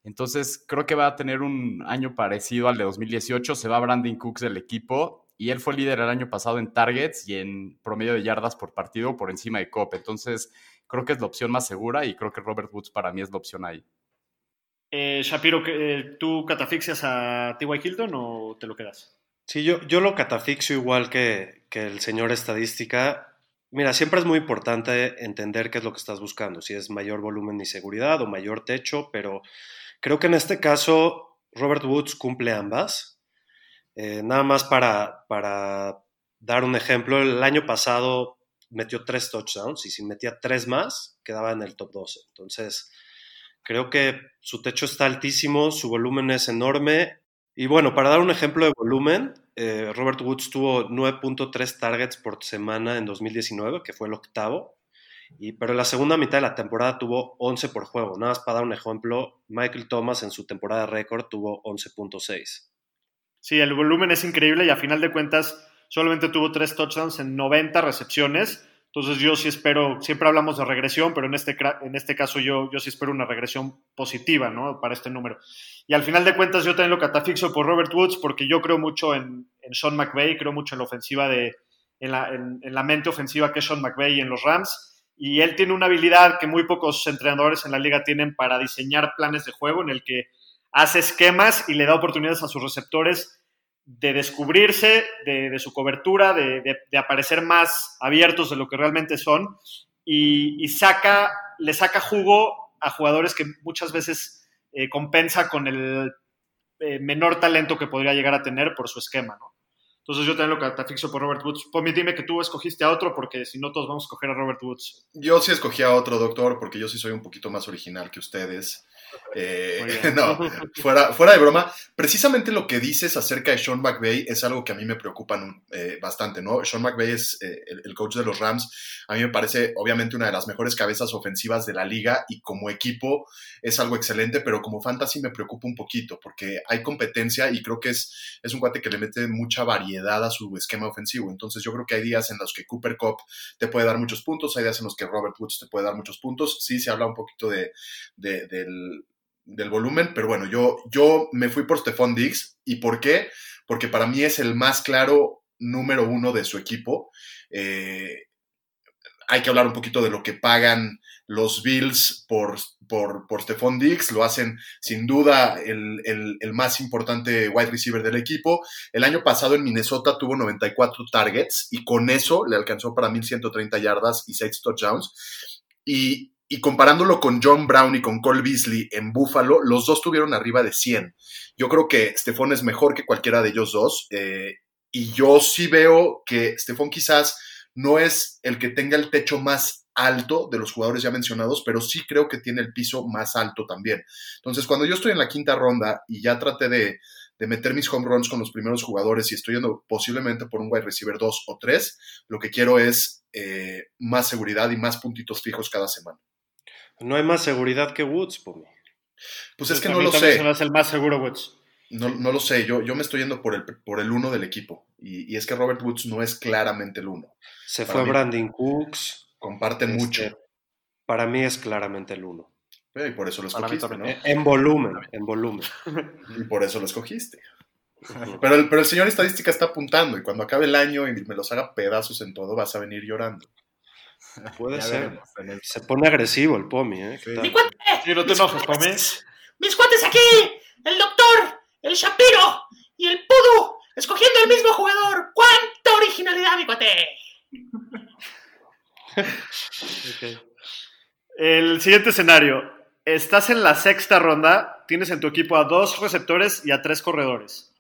Entonces creo que va a tener un año parecido al de 2018. Se va Brandon Cooks del equipo y él fue líder el año pasado en targets y en promedio de yardas por partido por encima de Cope. Entonces creo que es la opción más segura y creo que Robert Woods para mí es la opción ahí. Eh, Shapiro, ¿qué- ¿tú catafixias a T.Y. Hilton o te lo quedas? Sí, yo, yo lo catafixio igual que, que el señor estadística. Mira, siempre es muy importante entender qué es lo que estás buscando, si es mayor volumen y seguridad o mayor techo, pero creo que en este caso Robert Woods cumple ambas. Eh, nada más para, para dar un ejemplo, el año pasado metió tres touchdowns y si metía tres más, quedaba en el top 12. Entonces, creo que su techo está altísimo, su volumen es enorme. Y bueno, para dar un ejemplo de volumen, eh, Robert Woods tuvo 9.3 targets por semana en 2019, que fue el octavo. Y, pero en la segunda mitad de la temporada tuvo 11 por juego. Nada más para dar un ejemplo, Michael Thomas en su temporada récord tuvo 11.6. Sí, el volumen es increíble y a final de cuentas solamente tuvo tres touchdowns en 90 recepciones. Entonces yo sí espero, siempre hablamos de regresión, pero en este, en este caso yo, yo sí espero una regresión positiva, ¿no? Para este número. Y al final de cuentas yo también lo catafixo por Robert Woods porque yo creo mucho en, en Sean McVay, creo mucho en la ofensiva de, en la, en- en la mente ofensiva que es Sean McVay en los Rams. Y él tiene una habilidad que muy pocos entrenadores en la liga tienen para diseñar planes de juego en el que hace esquemas y le da oportunidades a sus receptores de descubrirse, de, su cobertura, de, aparecer más abiertos de lo que realmente son y, y saca, le saca jugo a jugadores que muchas veces eh, compensa con el eh, menor talento que podría llegar a tener por su esquema, ¿no? Entonces yo también lo catafixo por Robert Woods. Pomi, dime que tú escogiste a otro porque si no todos vamos a escoger a Robert Woods. Yo sí escogí a otro doctor porque yo sí soy un poquito más original que ustedes. Eh, no, fuera, fuera de broma, precisamente lo que dices acerca de Sean McVay es algo que a mí me preocupa eh, bastante, ¿no? Sean McVay es eh, el, el coach de los Rams. A mí me parece, obviamente, una de las mejores cabezas ofensivas de la liga y como equipo es algo excelente, pero como fantasy me preocupa un poquito porque hay competencia y creo que es, es un cuate que le mete mucha variedad a su esquema ofensivo. Entonces, yo creo que hay días en los que Cooper Cup te puede dar muchos puntos, hay días en los que Robert Woods te puede dar muchos puntos. Sí, se habla un poquito de, de, del, del, volumen, pero bueno, yo, yo me fui por Stephon Diggs. ¿Y por qué? Porque para mí es el más claro número uno de su equipo. Eh, hay que hablar un poquito de lo que pagan los Bills por, por, por Stephon Diggs. Lo hacen sin duda el, el, el, más importante wide receiver del equipo. El año pasado en Minnesota tuvo 94 targets y con eso le alcanzó para 1130 yardas y 6 touchdowns. Y, y comparándolo con John Brown y con Cole Beasley en Buffalo, los dos tuvieron arriba de 100. Yo creo que Stephon es mejor que cualquiera de ellos dos. Eh, y yo sí veo que Stephon quizás no es el que tenga el techo más alto de los jugadores ya mencionados, pero sí creo que tiene el piso más alto también. Entonces, cuando yo estoy en la quinta ronda y ya traté de, de meter mis home runs con los primeros jugadores y estoy yendo posiblemente por un wide receiver 2 o 3, lo que quiero es eh, más seguridad y más puntitos fijos cada semana. No hay más seguridad que Woods, Pomi. Pues es que no lo sé. Es el más seguro Woods. No, no, lo sé, yo, yo me estoy yendo por el, por el uno del equipo. Y, y, es que Robert Woods no es claramente el uno. Se para fue mí, Brandon Cooks. Comparten este, mucho. Para mí es claramente el uno. Y por eso lo escogiste, ¿no? En volumen, en volumen. Y por eso lo escogiste. Pero el, pero el señor estadística está apuntando y cuando acabe el año y me los haga pedazos en todo, vas a venir llorando. Puede ser. Se pone agresivo el Pomi, ¿eh? Sí. Mi cuate, sí, no te enojes, Pomi. Mis cuates aquí, el doctor, el Shapiro y el Pudu, escogiendo el mismo jugador. ¡Cuánta originalidad, mi cuate! okay. El siguiente escenario. estás en la sexta ronda, tienes en tu equipo a dos receptores y a tres corredores.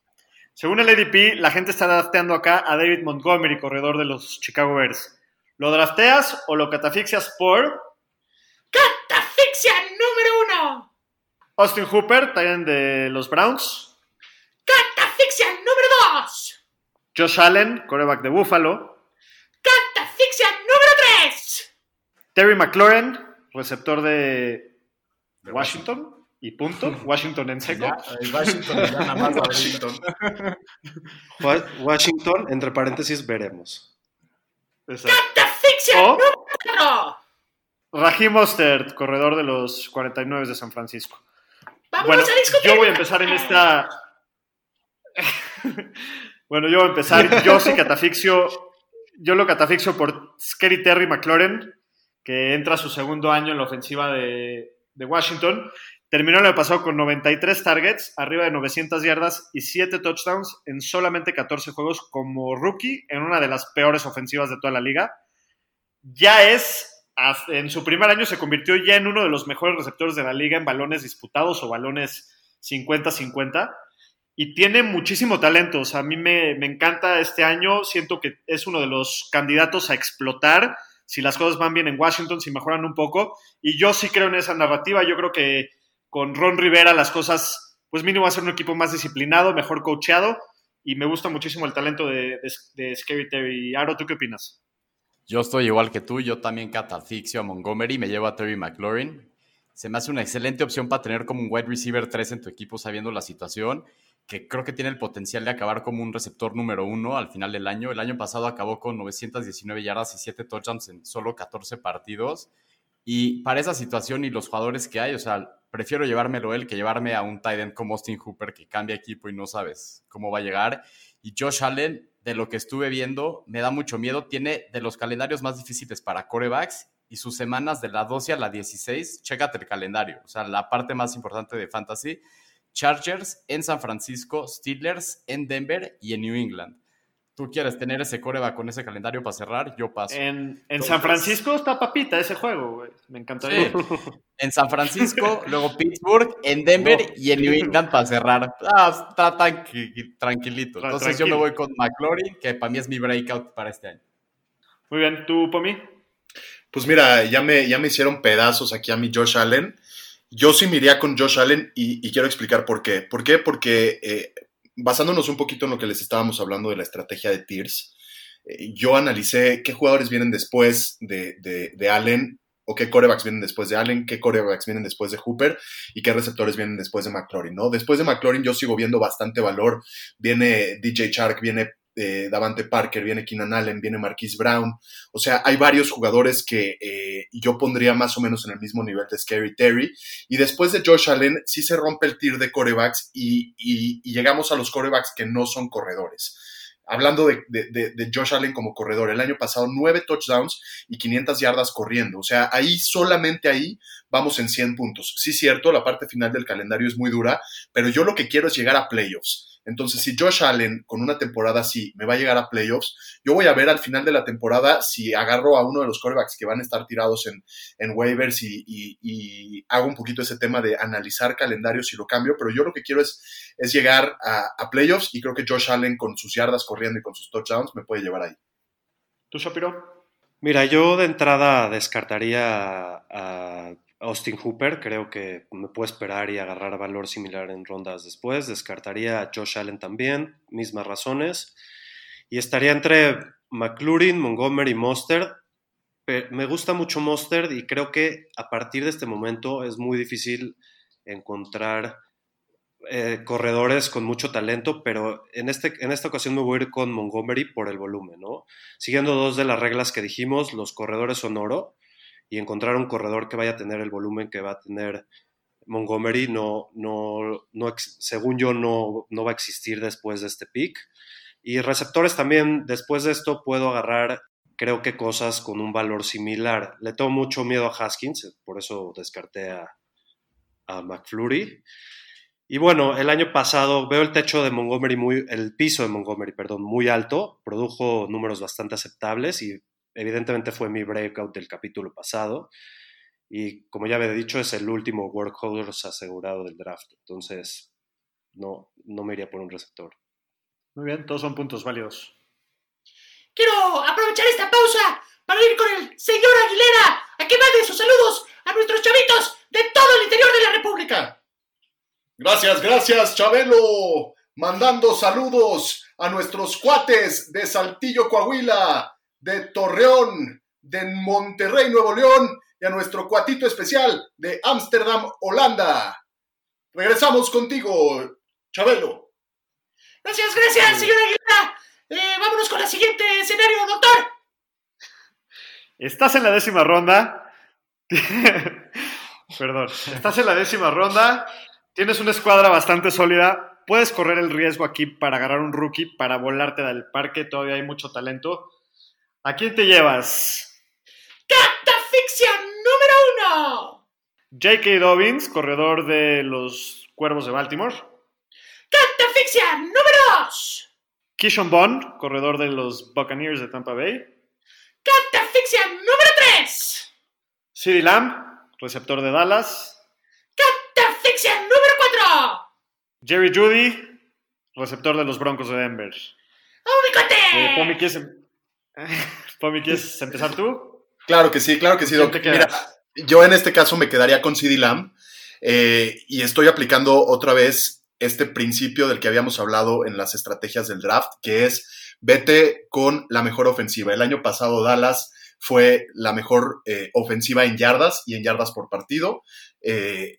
Según el ADP, la gente está drafteando acá a David Montgomery, corredor de los Chicago Bears. ¿Lo drafteas o lo catafixias por ¡Catafixia número uno! Austin Hooper, Titan de los Browns? ¡Catafixia número dos! Josh Allen, coreback de Buffalo? ¡Catafixia número tres! Terry McLaurin, receptor de Washington. Y punto. Washington en seco. Ya, Washington ya nada más Washington. Wa- Washington, entre paréntesis, veremos. Exacto. ¡Catafixia O número cuatro! Raheem Mostert, corredor de los 49 de San Francisco. Vamos Bueno, a discutir. yo voy a empezar en esta. bueno, yo voy a empezar. Yo sí catafixio. Yo lo catafixio por Scary Terry McLaurin, que entra a su segundo año en la ofensiva de, de Washington. Terminó el año pasado con 93 targets, arriba de 900 yardas y 7 touchdowns en solamente 14 juegos como rookie en una de las peores ofensivas de toda la liga. Ya es, en su primer año se convirtió ya en uno de los mejores receptores de la liga en balones disputados o balones 50-50 y tiene muchísimo talento. O sea, a mí me, me encanta este año, siento que es uno de los candidatos a explotar si las cosas van bien en Washington, si mejoran un poco. Y yo sí creo en esa narrativa. Yo creo que con Ron Rivera las cosas, pues mínimo va a ser un equipo más disciplinado, mejor coacheado. Y me gusta muchísimo el talento de, de, de Scary Terry. Aro, ¿tú qué opinas? Yo estoy igual que tú, yo también catafixio a Montgomery, me llevo a Terry McLaurin. Se me hace una excelente opción para tener como un wide receiver 3 en tu equipo sabiendo la situación, que creo que tiene el potencial de acabar como un receptor número uno al final del año. El año pasado acabó con 919 yardas y 7 touchdowns en solo 14 partidos. Y para esa situación y los jugadores que hay, o sea, prefiero llevármelo él que llevarme a un tight end como Austin Hooper que cambia equipo y no sabes cómo va a llegar. Y Josh Allen, de lo que estuve viendo, me da mucho miedo. Tiene de los calendarios más difíciles para corebacks y sus semanas de la 12 a la 16, chécate el calendario, o sea, la parte más importante de fantasy. Chargers en San Francisco, Steelers en Denver y en New England. ¿Tú quieres tener ese coreback con ese calendario para cerrar? Yo paso. En, en San Francisco está papita ese juego, güey. Me encantaría. Sí. En San Francisco, luego Pittsburgh, en Denver No. y en New England para cerrar. Ah, está tranqui- tranquilito. Tra- Entonces yo me voy con McLaurin, que para mí es mi breakout para este año. Muy bien, ¿tú, Pomi? Pues mira, ya me, ya me hicieron pedazos aquí a mi Josh Allen. Yo sí me iría con Josh Allen y, y quiero explicar por qué. ¿Por qué? Porque eh, basándonos un poquito en lo que les estábamos hablando de la estrategia de Tiers, eh, yo analicé qué jugadores vienen después de, de, Allen o qué corebacks vienen después de Allen, qué corebacks vienen después de Hooper y qué receptores vienen después de McLaurin, ¿no? Después de McLaurin yo sigo viendo bastante valor. Viene DJ Chark, viene eh, Davante Parker, viene Keenan Allen, viene Marquise Brown. O sea, hay varios jugadores que eh, yo pondría más o menos en el mismo nivel de Scary Terry. Y después de Josh Allen, sí se rompe el tier de corebacks y, y- llegamos a los corebacks que no son corredores. Hablando de Josh Allen como corredor, el año pasado nueve touchdowns y 500 yardas corriendo. O sea, ahí solamente ahí vamos en 100 puntos. Sí, cierto, la parte final del calendario es muy dura, pero yo lo que quiero es llegar a playoffs. Entonces, si Josh Allen con una temporada así me va a llegar a playoffs, yo voy a ver al final de la temporada si agarro a uno de los corebacks que van a estar tirados en, en waivers y, y- y hago un poquito ese tema de analizar calendarios y lo cambio, pero yo lo que quiero es, es llegar a, a playoffs y creo que Josh Allen con sus yardas corriendo y con sus touchdowns me puede llevar ahí. ¿Tú, Shapiro? Mira, yo de entrada descartaría a Austin Hooper. Creo que me puedo esperar y agarrar valor similar en rondas después. Descartaría a Josh Allen también, mismas razones. Y estaría entre McLaurin, Montgomery y Me gusta mucho Mostert y creo que a partir de este momento es muy difícil encontrar eh, corredores con mucho talento, pero en, este, en esta ocasión me voy a ir con Montgomery por el volumen, ¿no? Siguiendo dos de las reglas que dijimos, los corredores son oro y encontrar un corredor que vaya a tener el volumen que va a tener Montgomery no, no, no según yo no, no va a existir después de este pick. Y receptores también, después de esto puedo agarrar, creo que cosas con un valor similar. Le tengo mucho miedo a Haskins, por eso descarté a, a McFlurry. Y bueno, el año pasado veo el techo de Montgomery muy, el piso de Montgomery, perdón, muy alto, produjo números bastante aceptables y evidentemente fue mi breakout del capítulo pasado. Y como ya había dicho, es el último workhorse asegurado del draft. Entonces, no, no me iría por un receptor. Muy bien, todos son puntos válidos. Quiero aprovechar esta pausa para ir con el señor Aguilera a que mande sus saludos a nuestros chavitos de todo el interior de la República. Gracias, gracias, Chabelo. Mandando saludos a nuestros cuates de Saltillo, Coahuila, de Torreón, de Monterrey, Nuevo León, y a nuestro cuatito especial de Ámsterdam, Holanda. Regresamos contigo, Chabelo. Gracias, gracias, señor Aguilera. Eh, vámonos con el siguiente escenario, doctor. Estás en la décima ronda. Perdón. Estás en la décima ronda. Tienes una escuadra bastante sólida. Puedes correr el riesgo aquí para agarrar un rookie, para volarte del parque. Todavía hay mucho talento. ¿A quién te llevas? Catafixia número uno. J.K. Dobbins, corredor de los Cuervos de Baltimore. Catafixia número dos. Kishon Bond, corredor de los Buccaneers de Tampa Bay. Catafixia número tres. CeeDee Lamb, receptor de Dallas. Catafixia número cuatro. Jerry Judy, receptor de los Broncos de Denver. ¡Oh, mi! Eh, Pomi, ¿quieres, em- Pomi, ¿quieres empezar tú? Claro que sí, claro que sí. Mira, yo en este caso me quedaría con CD Lamb eh, y estoy aplicando otra vez este principio del que habíamos hablado en las estrategias del draft, que es vete con la mejor ofensiva. El año pasado Dallas fue la mejor eh, ofensiva en yardas y en yardas por partido. eh,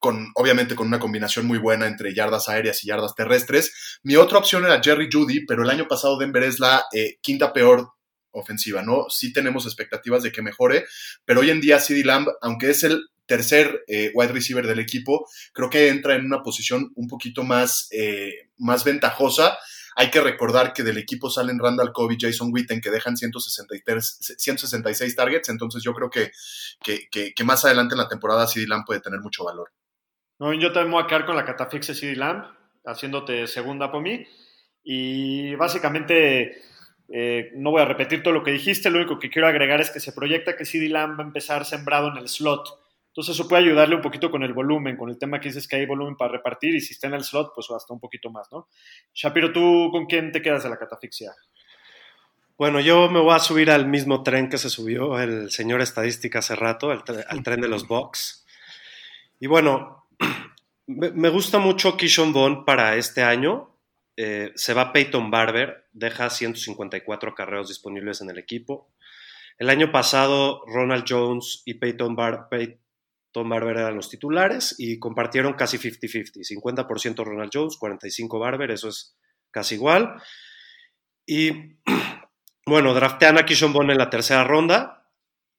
con, obviamente con una combinación muy buena entre yardas aéreas y yardas terrestres. Mi otra opción era Jerry Judy, pero el año pasado Denver es la eh, quinta peor ofensiva, ¿no? Sí tenemos expectativas de que mejore, pero hoy en día CD Lamb, aunque es el tercer eh, wide receiver del equipo, creo que entra en una posición un poquito más, eh, más ventajosa. Hay que recordar que del equipo salen Randall y Jason Witten, que dejan 163, 166 targets, entonces yo creo que, que, más adelante en la temporada CD Lamb puede tener mucho valor. No, yo también voy a quedar con la catafixia CD Lamb, haciéndote segunda por mí. Y básicamente, eh, no voy a repetir todo lo que dijiste, lo único que quiero agregar es que se proyecta que CD Lamb va a empezar sembrado en el slot. Entonces eso puede ayudarle un poquito con el volumen, con el tema que dices que hay volumen para repartir y si está en el slot, pues hasta un poquito más, ¿no? Shapiro, ¿tú con quién te quedas de la catafixia? Bueno, yo me voy a subir al mismo tren que se subió el señor estadística hace rato, al, tre- al tren de los Bucks. Y bueno, me gusta mucho Kishon Bond para este año. Eh, se va Peyton Barber, deja 154 carreos disponibles en el equipo. El año pasado, Ronald Jones y Peyton, Bar- Peyton Barber eran los titulares y compartieron casi 50-50. 50% Ronald Jones, 45% Barber, eso es casi igual. Y bueno, draftean a Kishon Bond en la tercera ronda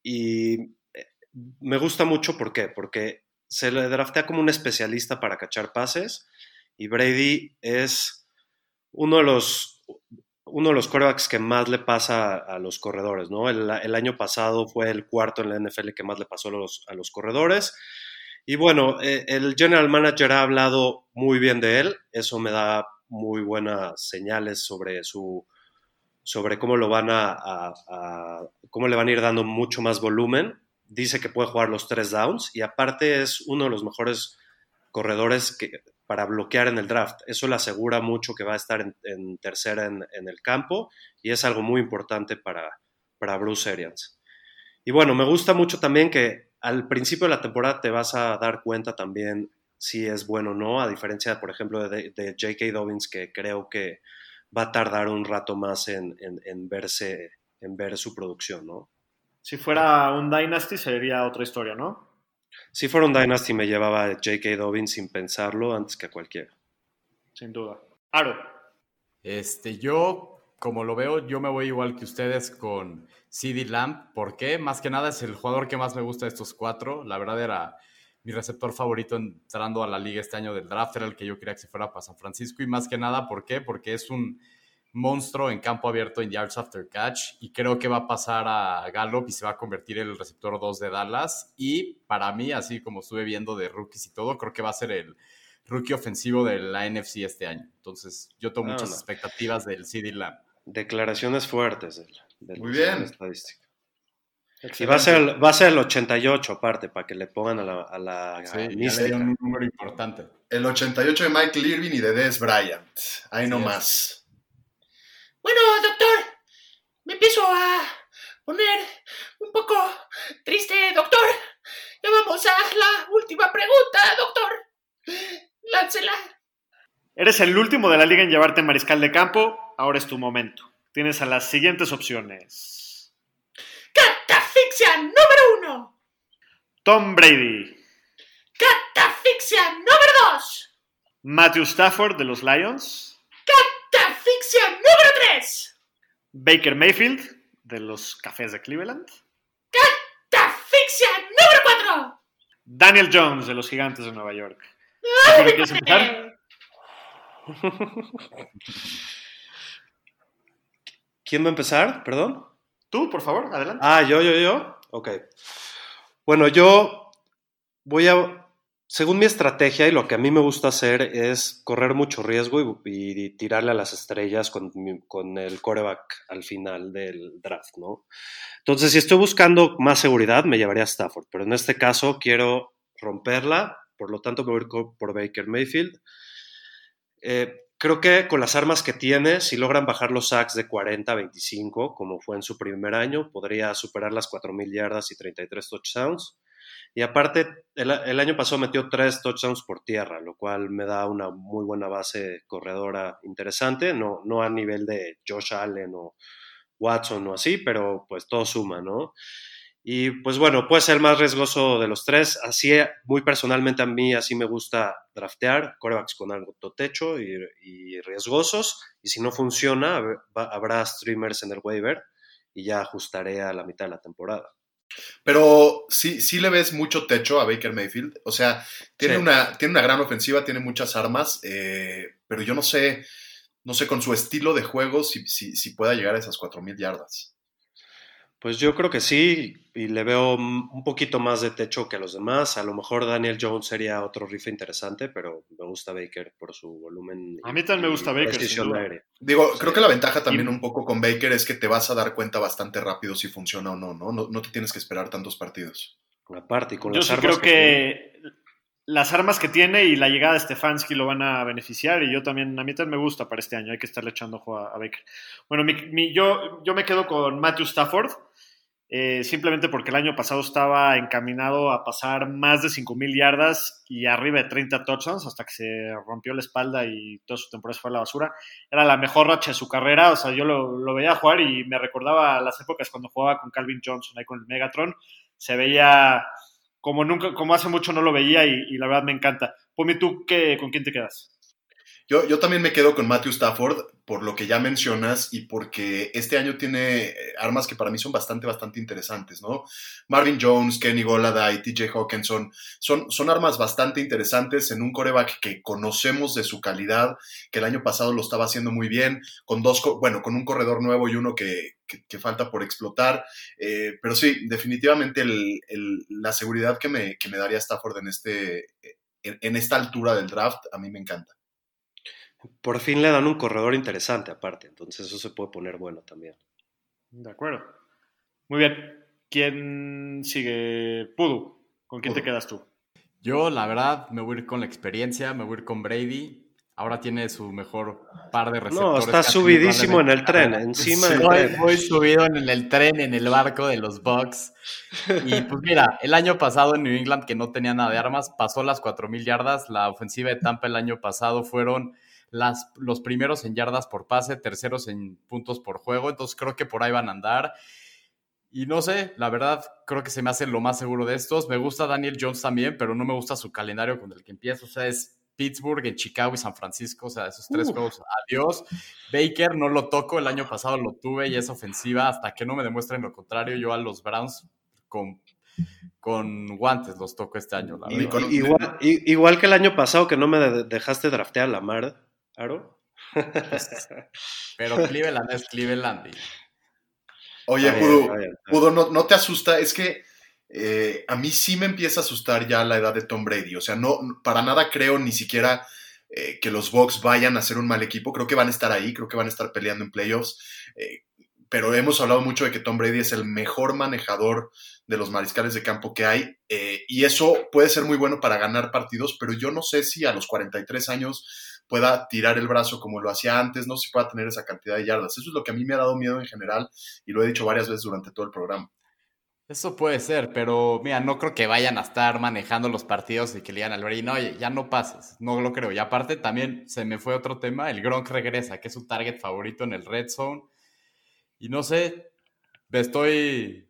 y eh, me gusta mucho, ¿por qué? Porque se le draftea como un especialista para cachar pases y Brady es uno de los, uno de los quarterbacks que más le pasa a, los corredores, ¿no? El, año pasado fue el cuarto en la NFL que más le pasó a los, a los corredores. Y bueno, eh, el general manager ha hablado muy bien de él, eso me da muy buenas señales sobre su sobre cómo lo van a, a, cómo le van a ir dando mucho más volumen. Dice que puede jugar los tres downs y aparte es uno de los mejores corredores que, para bloquear en el draft. Eso le asegura mucho que va a estar en, tercera en, el campo y es algo muy importante para, para Bruce Arians. Y bueno, me gusta mucho también que al principio de la temporada te vas a dar cuenta también si es bueno o no, a diferencia, por ejemplo, de, de J.K. Dobbins, que creo que va a tardar un rato más en, en, en, verse, en ver su producción, ¿no? Si fuera un Dynasty sería otra historia, ¿no? Si fuera un Dynasty me llevaba a J.K. Dobbins sin pensarlo antes que a cualquiera. Sin duda. Aro. Este, yo, como lo veo, yo me voy igual que ustedes con CD Lamb. ¿Por qué? Más que nada es el jugador que más me gusta de estos cuatro. La verdad era mi receptor favorito entrando a la liga este año del draft, era el que yo quería que se fuera para San Francisco y más que nada, ¿por qué? Porque es un monstruo en campo abierto en yards after catch y creo que va a pasar a Gallup y se va a convertir en el receptor 2 de Dallas y para mí, así como estuve viendo de rookies y todo, creo que va a ser el rookie ofensivo de la NFC este año. Entonces, yo tengo muchas no, expectativas del CD Lamb. Declaraciones fuertes del, del Muy bien. estadística. Y va a, ser, va a ser el 88 aparte, para que le pongan a la, a la Sí, dio un número importante. El 88 de Michael Irving y de Des Bryant. Ahí nomás. Bueno, doctor, me empiezo a poner un poco triste, doctor. Ya vamos a la última pregunta, doctor. Láncela. Eres el último de la liga en llevarte mariscal de campo. Ahora es tu momento. Tienes a las siguientes opciones: Catafixia número uno. Tom Brady, Catafixia número dos. Matthew Stafford de los Lions, Catafixia número tres. Baker Mayfield de los Cafés de Cleveland, Catafixia número cuatro. Daniel Jones de los Gigantes de Nueva York. ¿A qué quieres empezar? ¿Quién va a empezar? Perdón. Tú, por favor, adelante. Ah, yo, yo, yo. Ok. Bueno, yo voy a, según mi estrategia y lo que a mí me gusta hacer es correr mucho riesgo y, tirarle a las estrellas con, el coreback al final del draft, ¿no? Entonces, si estoy buscando más seguridad, me llevaría a Stafford, pero en este caso quiero romperla, por lo tanto me voy a ir por Baker Mayfield. Eh, creo que con las armas que tiene, si logran bajar los sacks de 40 a 25, como fue en su primer año, podría superar las 4.000 yardas y 33 touchdowns. Y aparte, el, año pasado metió 3 touchdowns por tierra, lo cual me da una muy buena base corredora interesante, no, no a nivel de Josh Allen o Watson o así, pero pues todo suma, ¿no? Y pues bueno, puede ser el más riesgoso de los tres. Así, muy personalmente a mí, así me gusta draftear corebacks con alto techo y, y riesgosos. Y si no funciona, habrá streamers en el waiver y ya ajustaré a la mitad de la temporada. Pero sí, sí le ves mucho techo a Baker Mayfield. O sea, tiene, Sí. una, tiene una gran ofensiva, tiene muchas armas, eh, pero yo no sé, no sé con su estilo de juego si, si, si pueda llegar a esas 4.000 yardas. Pues yo creo que sí, y le veo un poquito más de techo que a los demás. A lo mejor Daniel Jones sería otro rifle interesante, pero me gusta Baker por su volumen. A mí también me gusta y Baker, sin duda. Digo, creo que la ventaja también Y- un poco con Baker es que te vas a dar cuenta bastante rápido si funciona o no, ¿no? No, no te tienes que esperar tantos partidos. Aparte, y con Yo las sí armas creo que las armas que tiene y la llegada de Stefanski lo van a beneficiar y yo también, a mí también me gusta para este año, hay que estarle echando ojo a, a Baker. Bueno, mi- mi- yo, yo me quedo con Matthew Stafford, eh, simplemente porque el año pasado estaba encaminado a pasar más de 5.000 yardas y arriba de 30 touchdowns hasta que se rompió la espalda y toda su temporada fue a la basura. Era la mejor racha de su carrera, o sea, yo lo, veía jugar y me recordaba las épocas cuando jugaba con Calvin Johnson ahí con el Megatron. Se veía como nunca, como hace mucho no lo veía y, y la verdad me encanta. Pumi, ¿tú qué, con quién te quedas? Yo, yo también me quedo con Matthew Stafford por lo que ya mencionas y porque este año tiene eh, armas que para mí son bastante, bastante interesantes, ¿no? Marvin Jones, Kenny Golladay, TJ Hawkinson, son, son armas bastante interesantes en un coreback que conocemos de su calidad, que el año pasado lo estaba haciendo muy bien, con dos, bueno, con un corredor nuevo y uno que, que- falta por explotar, eh, pero sí, definitivamente el- el- la seguridad que me, que me daría Stafford en, este, en, en esta altura del draft, a mí me encanta. Por fin le dan un corredor interesante aparte, entonces eso se puede poner bueno también. De acuerdo. Muy bien. ¿Quién sigue? Pudu. ¿Con quién te quedas tú? Yo, la verdad, me voy a ir con la experiencia, me voy a ir con Brady. Ahora tiene su mejor par de receptores. No, está subidísimo en el tren, encima Sí, del voy, tren. voy subido en el tren, en el barco de los Bucks. Y pues mira, el año pasado en New England, que no tenía nada de armas, pasó las 4.000 yardas. La ofensiva de Tampa el año pasado fueron las, los primeros en yardas por pase, terceros en puntos por juego. Entonces creo que por ahí van a andar. Y no sé, la verdad, creo que se me hace lo más seguro de estos. Me gusta Daniel Jones también, pero no me gusta su calendario con el que empieza. O sea, es Pittsburgh, en Chicago y San Francisco. O sea, esos tres Uh. juegos, adiós. Baker no lo toco, el año pasado lo tuve y es ofensiva. Hasta que no me demuestren lo contrario, yo a los Browns con, con guantes los toco este año. La Y verdad. con- Igual, que el año pasado que no me de- dejaste draftear a Lamar, Aro. Pero Cleveland es Cleveland. y- Oye, bien. Pudu, ¿no, no te asusta? Es que eh, a mí sí me empieza a asustar ya la edad de Tom Brady. O sea, no, para nada creo ni siquiera eh, que los Bucks vayan a ser un mal equipo. Creo que van a estar ahí, creo que van a estar peleando en playoffs. Eh, pero hemos hablado mucho de que Tom Brady es el mejor manejador de los mariscales de campo que hay, eh, y eso puede ser muy bueno para ganar partidos, pero yo no sé si a los 43 años pueda tirar el brazo como lo hacía antes, no si pueda tener esa cantidad de yardas. Eso es lo que a mí me ha dado miedo en general, y lo he dicho varias veces durante todo el programa. Eso puede ser, pero mira, no creo que vayan a estar manejando los partidos y que le digan al Brady, no, oye, ya no pases, no lo creo. Y aparte también se me fue otro tema, el Gronk regresa, que es su target favorito en el Red Zone. Y no sé, me estoy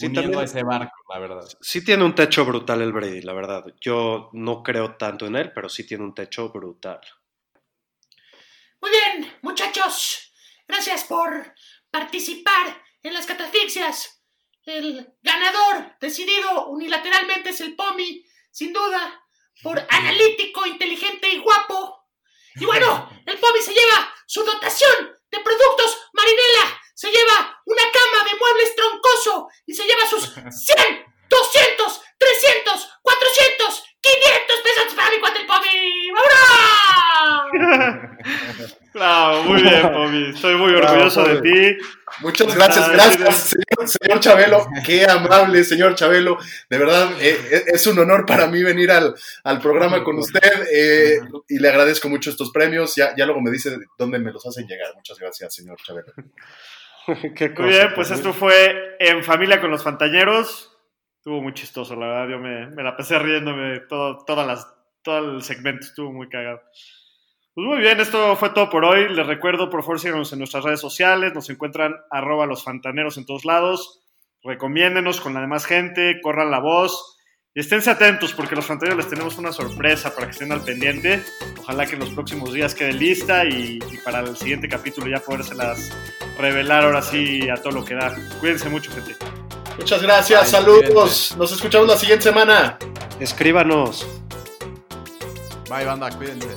uniendo a ese barco, la verdad. Sí tiene un techo brutal el Brady, la verdad. Yo no creo tanto en él, pero sí tiene un techo brutal. Muy bien, muchachos. Gracias por participar en las catafixias. El ganador decidido unilateralmente es el Pomi, sin duda, por analítico, inteligente y guapo. Y bueno, el Pomi se lleva su dotación de productos Marinela, se lleva una cama de muebles troncoso y se lleva sus 100, 200, 300, 400, 500 pesos para mi cuate el Pomi. Claro, muy bien, Pomi. Estoy muy orgulloso de ti. Muchas gracias, gracias, señor, señor, Chabelo. Qué amable, señor Chabelo. De verdad, eh, es un honor para mí venir al, al programa con usted eh, y le agradezco mucho estos premios. Ya, ya luego me dice dónde me los hacen llegar. Muchas gracias, señor Chabelo. Qué cosa, muy bien, pues esto fue En Familia con los Fantañeros. Estuvo muy chistoso, la verdad. Yo me, me la pasé riéndome todo, todas las, todo el segmento. Estuvo muy cagado. Pues muy bien, esto fue todo por hoy. Les recuerdo, por favor, síganos en nuestras redes sociales. Nos encuentran arroba los fantaneros en todos lados. Recomiéndenos con la demás gente, corran la voz. Y esténse atentos porque los fantaneros les tenemos una sorpresa para que estén al pendiente. Ojalá que en los próximos días quede lista y, y para el siguiente capítulo ya podérselas revelar ahora sí a todo lo que da. Cuídense mucho, gente. Muchas gracias, Ay, saludos. Nos escuchamos la siguiente semana. Escríbanos. Bye, banda, cuídense.